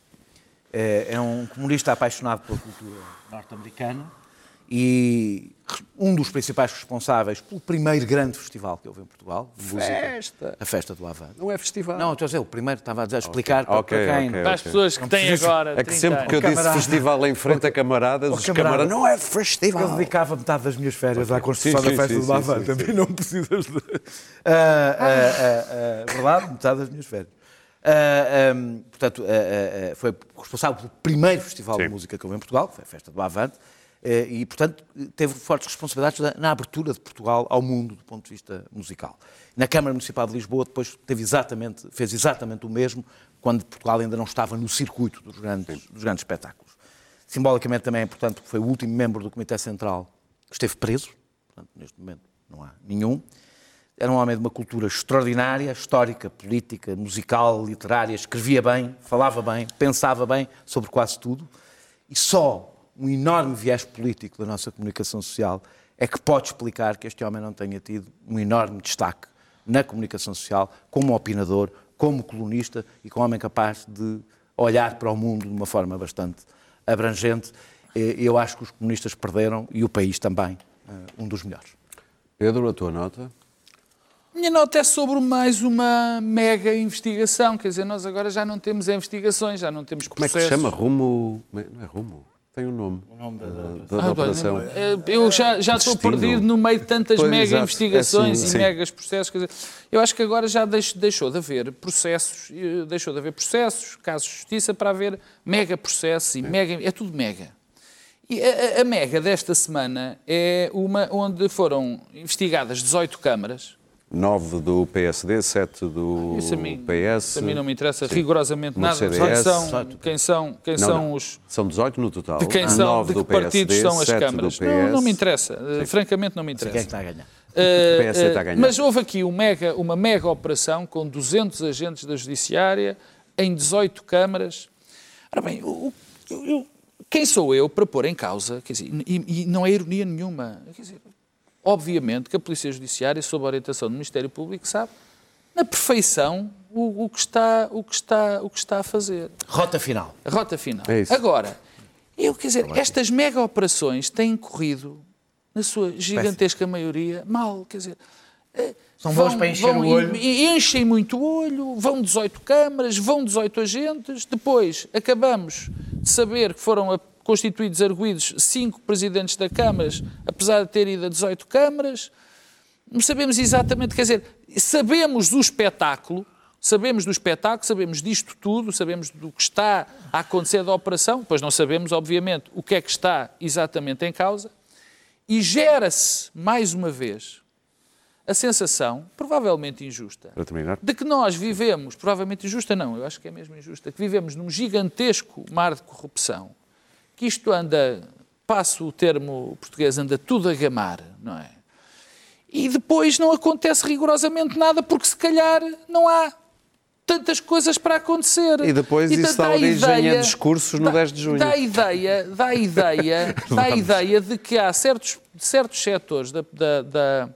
Speaker 2: Eh, é um comunista apaixonado pela cultura norte-americana e um dos principais responsáveis pelo primeiro grande festival que houve em Portugal.
Speaker 3: Festa.
Speaker 2: a Festa do Avante.
Speaker 1: Não é festival.
Speaker 2: Não, estou a dizer, o primeiro estava a dizer, a explicar para-
Speaker 1: Ok,
Speaker 2: para quem...
Speaker 1: ok.
Speaker 3: Para as pessoas que têm agora.
Speaker 1: É que
Speaker 3: 30
Speaker 1: sempre que eu disse
Speaker 2: camarada.
Speaker 1: festival em frente a camaradas, os
Speaker 2: camarada.
Speaker 1: camaradas. Não é
Speaker 2: Eu
Speaker 1: festival.
Speaker 2: dedicava metade das minhas férias à construção
Speaker 1: Sim, sim,
Speaker 2: da festa
Speaker 1: sim,
Speaker 2: do Avante.
Speaker 1: sim.
Speaker 2: não precisas de. Ah, ah, ah, verdade, metade das minhas férias. Ah, ah, portanto, ah, ah, ah, foi responsável pelo primeiro festival
Speaker 1: Sim.
Speaker 2: de música que houve em Portugal, que foi a Festa do Avante, e, portanto, teve fortes responsabilidades na- abertura de Portugal ao mundo do ponto de vista musical. Na Câmara Municipal de Lisboa depois teve exatamente, fez exatamente o mesmo quando Portugal ainda não estava no circuito dos grandes, dos grandes espetáculos. Simbolicamente também é importante porque foi o último membro do Comitê Central que esteve preso, portanto, neste momento não há nenhum. Era um homem de uma cultura extraordinária, histórica, política, musical, literária, escrevia bem, falava bem, pensava bem sobre quase tudo. E só um enorme viés político da nossa comunicação social é que pode explicar que este homem não tenha tido um enorme destaque na comunicação social, como opinador, como colunista e como homem capaz de olhar para o mundo de uma forma bastante abrangente. Eh, Eu acho que os comunistas perderam e o país também, eh, um dos melhores.
Speaker 1: Pedro, a tua nota?
Speaker 3: Minha nota é sobre mais uma mega investigação. Quer dizer, nós agora já não temos investigações, já não temos
Speaker 1: Como é que se chama? Rumo. Não é Rumo? Tem um nome. O nome da, da,
Speaker 3: Ah,
Speaker 1: operação.
Speaker 3: bem, eh, Eu já, já estou perdido no meio de tantas
Speaker 1: Pois,
Speaker 3: mega
Speaker 1: exato.
Speaker 3: investigações
Speaker 1: É assim,
Speaker 3: e
Speaker 1: sim.
Speaker 3: megas processos. Quer dizer, eu acho que agora já deix- deixou de haver processos, eh, deixou de haver processos, casos de justiça, para haver mega processos e mega. É tudo mega. E a- a mega desta semana é uma onde foram investigadas 18 câmaras.
Speaker 1: 9 do PSD, 7 do
Speaker 3: Isso a mim,
Speaker 1: PS.
Speaker 3: isso a mim não me interessa
Speaker 1: Sim.
Speaker 3: rigorosamente
Speaker 1: No
Speaker 3: nada. Quem
Speaker 1: CDS.
Speaker 3: são, quem são, quem
Speaker 1: Não,
Speaker 3: são
Speaker 1: não.
Speaker 3: os.
Speaker 1: São 18 no total.
Speaker 3: De quem são,
Speaker 1: 9
Speaker 3: de
Speaker 1: do
Speaker 3: que partidos
Speaker 1: PSD,
Speaker 3: são as
Speaker 1: 7
Speaker 3: câmaras? Não, não me interessa. Eh, Francamente, não me
Speaker 2: Quem é
Speaker 3: interessa.
Speaker 2: que está a ganhar?
Speaker 3: Uh,
Speaker 1: O PSD está a
Speaker 3: uh,
Speaker 1: ganhar.
Speaker 3: Mas houve aqui um mega- uma mega operação com 200 agentes da Judiciária em 18 câmaras. Ora bem, eu- eu- quem sou eu para pôr em causa, quer dizer, e, e não é ironia nenhuma, quer dizer, obviamente que a Polícia Judiciária, sob a orientação do Ministério Público, sabe na perfeição o, o que está, o, que está, o que está a fazer.
Speaker 2: Rota final.
Speaker 3: A rota final.
Speaker 1: É isso.
Speaker 3: Agora, eu quer dizer, estas mega operações têm corrido, na sua gigantesca maioria, mal. Quer dizer, eh,
Speaker 2: São boas para encher o olho.
Speaker 3: Enchem muito o olho, vão 18 câmaras, vão 18 agentes, depois acabamos de saber que foram a- constituídos arguídos cinco presidentes da câmaras, apesar de ter ido a 18 câmaras. Não sabemos exatamente, quer dizer, sabemos do espetáculo, sabemos do espetáculo, sabemos disto tudo, sabemos do que está a acontecer da operação, pois não sabemos, obviamente, o que é que está exatamente em causa, e gera-se, mais uma vez, a sensação, provavelmente injusta, de que nós vivemos, provavelmente injusta não, eu acho que é mesmo injusta, que vivemos num gigantesco mar de corrupção, que isto anda, passo o termo português, anda tudo a gamar, não é? E depois não acontece rigorosamente nada, porque se calhar não há tantas coisas para acontecer.
Speaker 1: E depois isso
Speaker 3: portanto,
Speaker 1: dá origem a discursos no
Speaker 3: dá-
Speaker 1: 10 de junho.
Speaker 3: Dá a ideia, dá a ideia, dá a ideia de que há certos, certos setores da, da, da,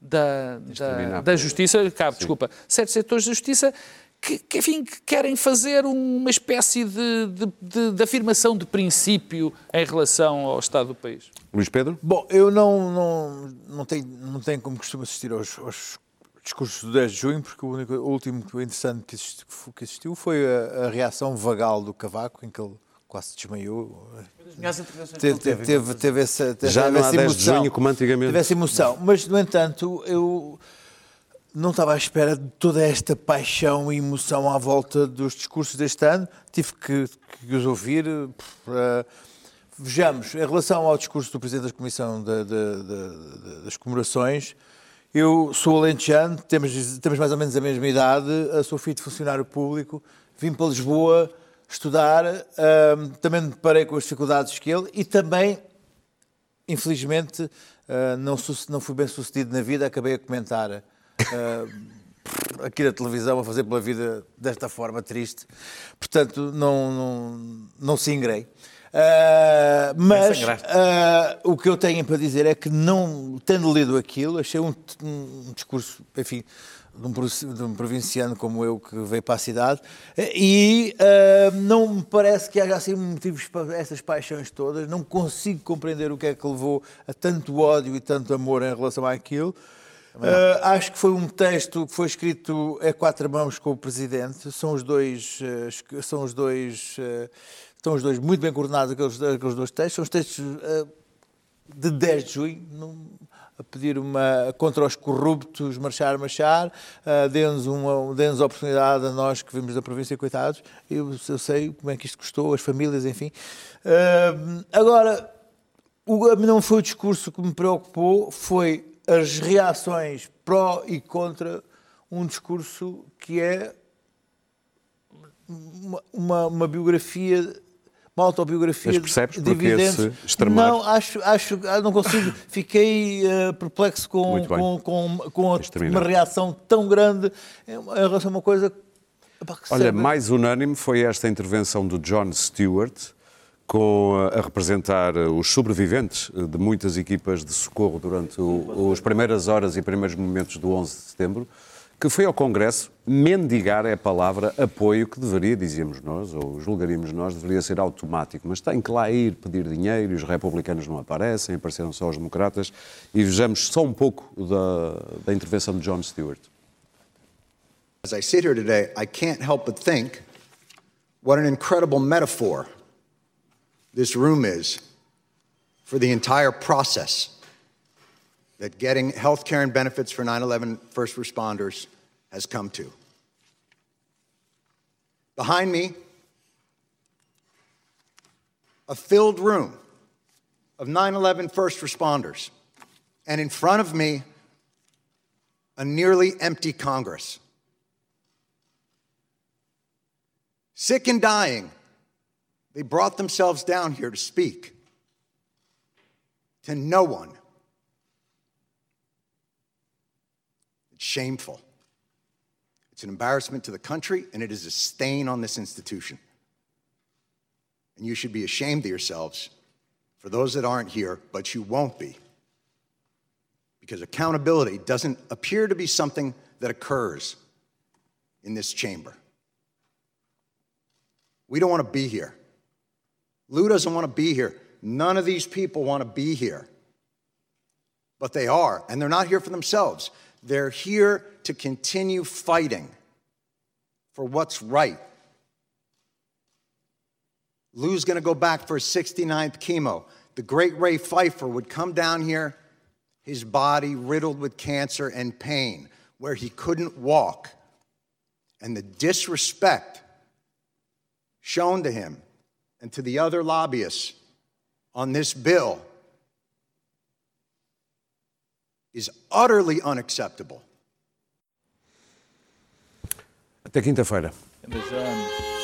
Speaker 3: da, da justiça, cabe, desculpa, certos setores da justiça que, que, enfim, que querem fazer uma espécie de, de, de- de afirmação de princípio em relação ao Estado do país.
Speaker 1: Luís Pedro?
Speaker 4: Bom, eu não, não, não, tenho, não tenho como costumo assistir aos, aos discursos do 10 de junho, porque o, único, o último interessante que existiu, que existiu foi a, a reação vagal do Cavaco, em que ele quase desmaiou. Teve, teve, teve, teve essa, teve
Speaker 1: Já não há
Speaker 4: essa
Speaker 1: 10 de junho como antigamente.
Speaker 4: Teve essa emoção. Mas, no entanto, eu não estava à espera de toda esta paixão e emoção à volta dos discursos deste ano. Tive que, que os ouvir. eh, vejamos, em relação ao discurso do Presidente da Comissão da- da- da- das Comemorações, eu sou alentejano, temos, temos mais ou menos a mesma idade, eh, sou filho de funcionário público, vim para Lisboa estudar, eh, também me deparei com as dificuldades que ele e também infelizmente não, não fui bem sucedido na vida, acabei a comentar eh, aqui na televisão, a fazer pela vida desta forma triste. Portanto, não, não, não se ingrei. Eh, mas eh, o que eu tenho para dizer é que, não tendo lido aquilo, achei um, um discurso, enfim, de um, provinciano como eu que veio para a cidade, e eh, não me parece que haja assim motivos para essas paixões todas, não consigo compreender o que é que levou a tanto ódio e tanto amor em relação àquilo. Eh, acho que foi um texto que foi escrito a quatro mãos com o Presidente, são os dois, esque- são os dois, eh, estão os dois muito bem coordenados aqueles, aqueles dois textos, são os textos de 10 de junho, num- a pedir uma contra os corruptos, marchar, marchar, uh, dê-nos uma a oportunidade a nós que vimos da província, coitados. Eu, eu sei como é que isto custou, as famílias, enfim. Uh, agora, o, não foi o discurso que me preocupou, foi as reações pró e contra um discurso que é uma, uma, uma biografia, uma autobiografia
Speaker 1: Mas percebes
Speaker 4: de
Speaker 1: esse extremar?
Speaker 4: Não, acho, acho, ah, não consigo. Fiquei eh, perplexo com, com, com, com a-
Speaker 1: terminar.
Speaker 4: uma reação tão grande em relação a uma coisa.
Speaker 1: Olha,
Speaker 4: serve-
Speaker 1: mais unânime foi esta intervenção do John Stewart, com, a representar os sobreviventes de muitas equipas de socorro durante as primeiras horas e primeiros momentos do 11 de setembro, que foi ao Congresso mendigar é a palavra apoio que deveria, dizíamos nós, ou julgaríamos nós, deveria ser automático, mas tem que lá ir pedir dinheiro e os republicanos não aparecem, apareceram só os democratas, e vejamos só um pouco da, da intervenção de John Stewart.
Speaker 7: As I sit here today, I can't help but think what an incredible metaphor this room is for the entire process that getting health care and benefits for 9 11 first responders has come to. Behind me, a filled room of 9 11 first responders. And in front of me, a nearly empty Congress. Sick and dying, they brought themselves down here to speak to no one. It's shameful. It's an embarrassment to the country, and it is a stain on this institution. And you should be ashamed of yourselves for those that aren't here, but you won't be. Because accountability doesn't appear to be something that occurs in this chamber. We don't want to be here. Lou doesn't want to be here. None of these people want to be here. But they are, and they're not here for themselves. They're here to continue fighting for what's right. Lou's going to go back for his 69th chemo. The great Ray Pfeiffer would come down here, his body riddled with cancer and pain, where he couldn't walk. And the disrespect shown to him and to the other lobbyists on this bill is utterly unacceptable.
Speaker 1: Até quinta-feira.
Speaker 3: Beijão.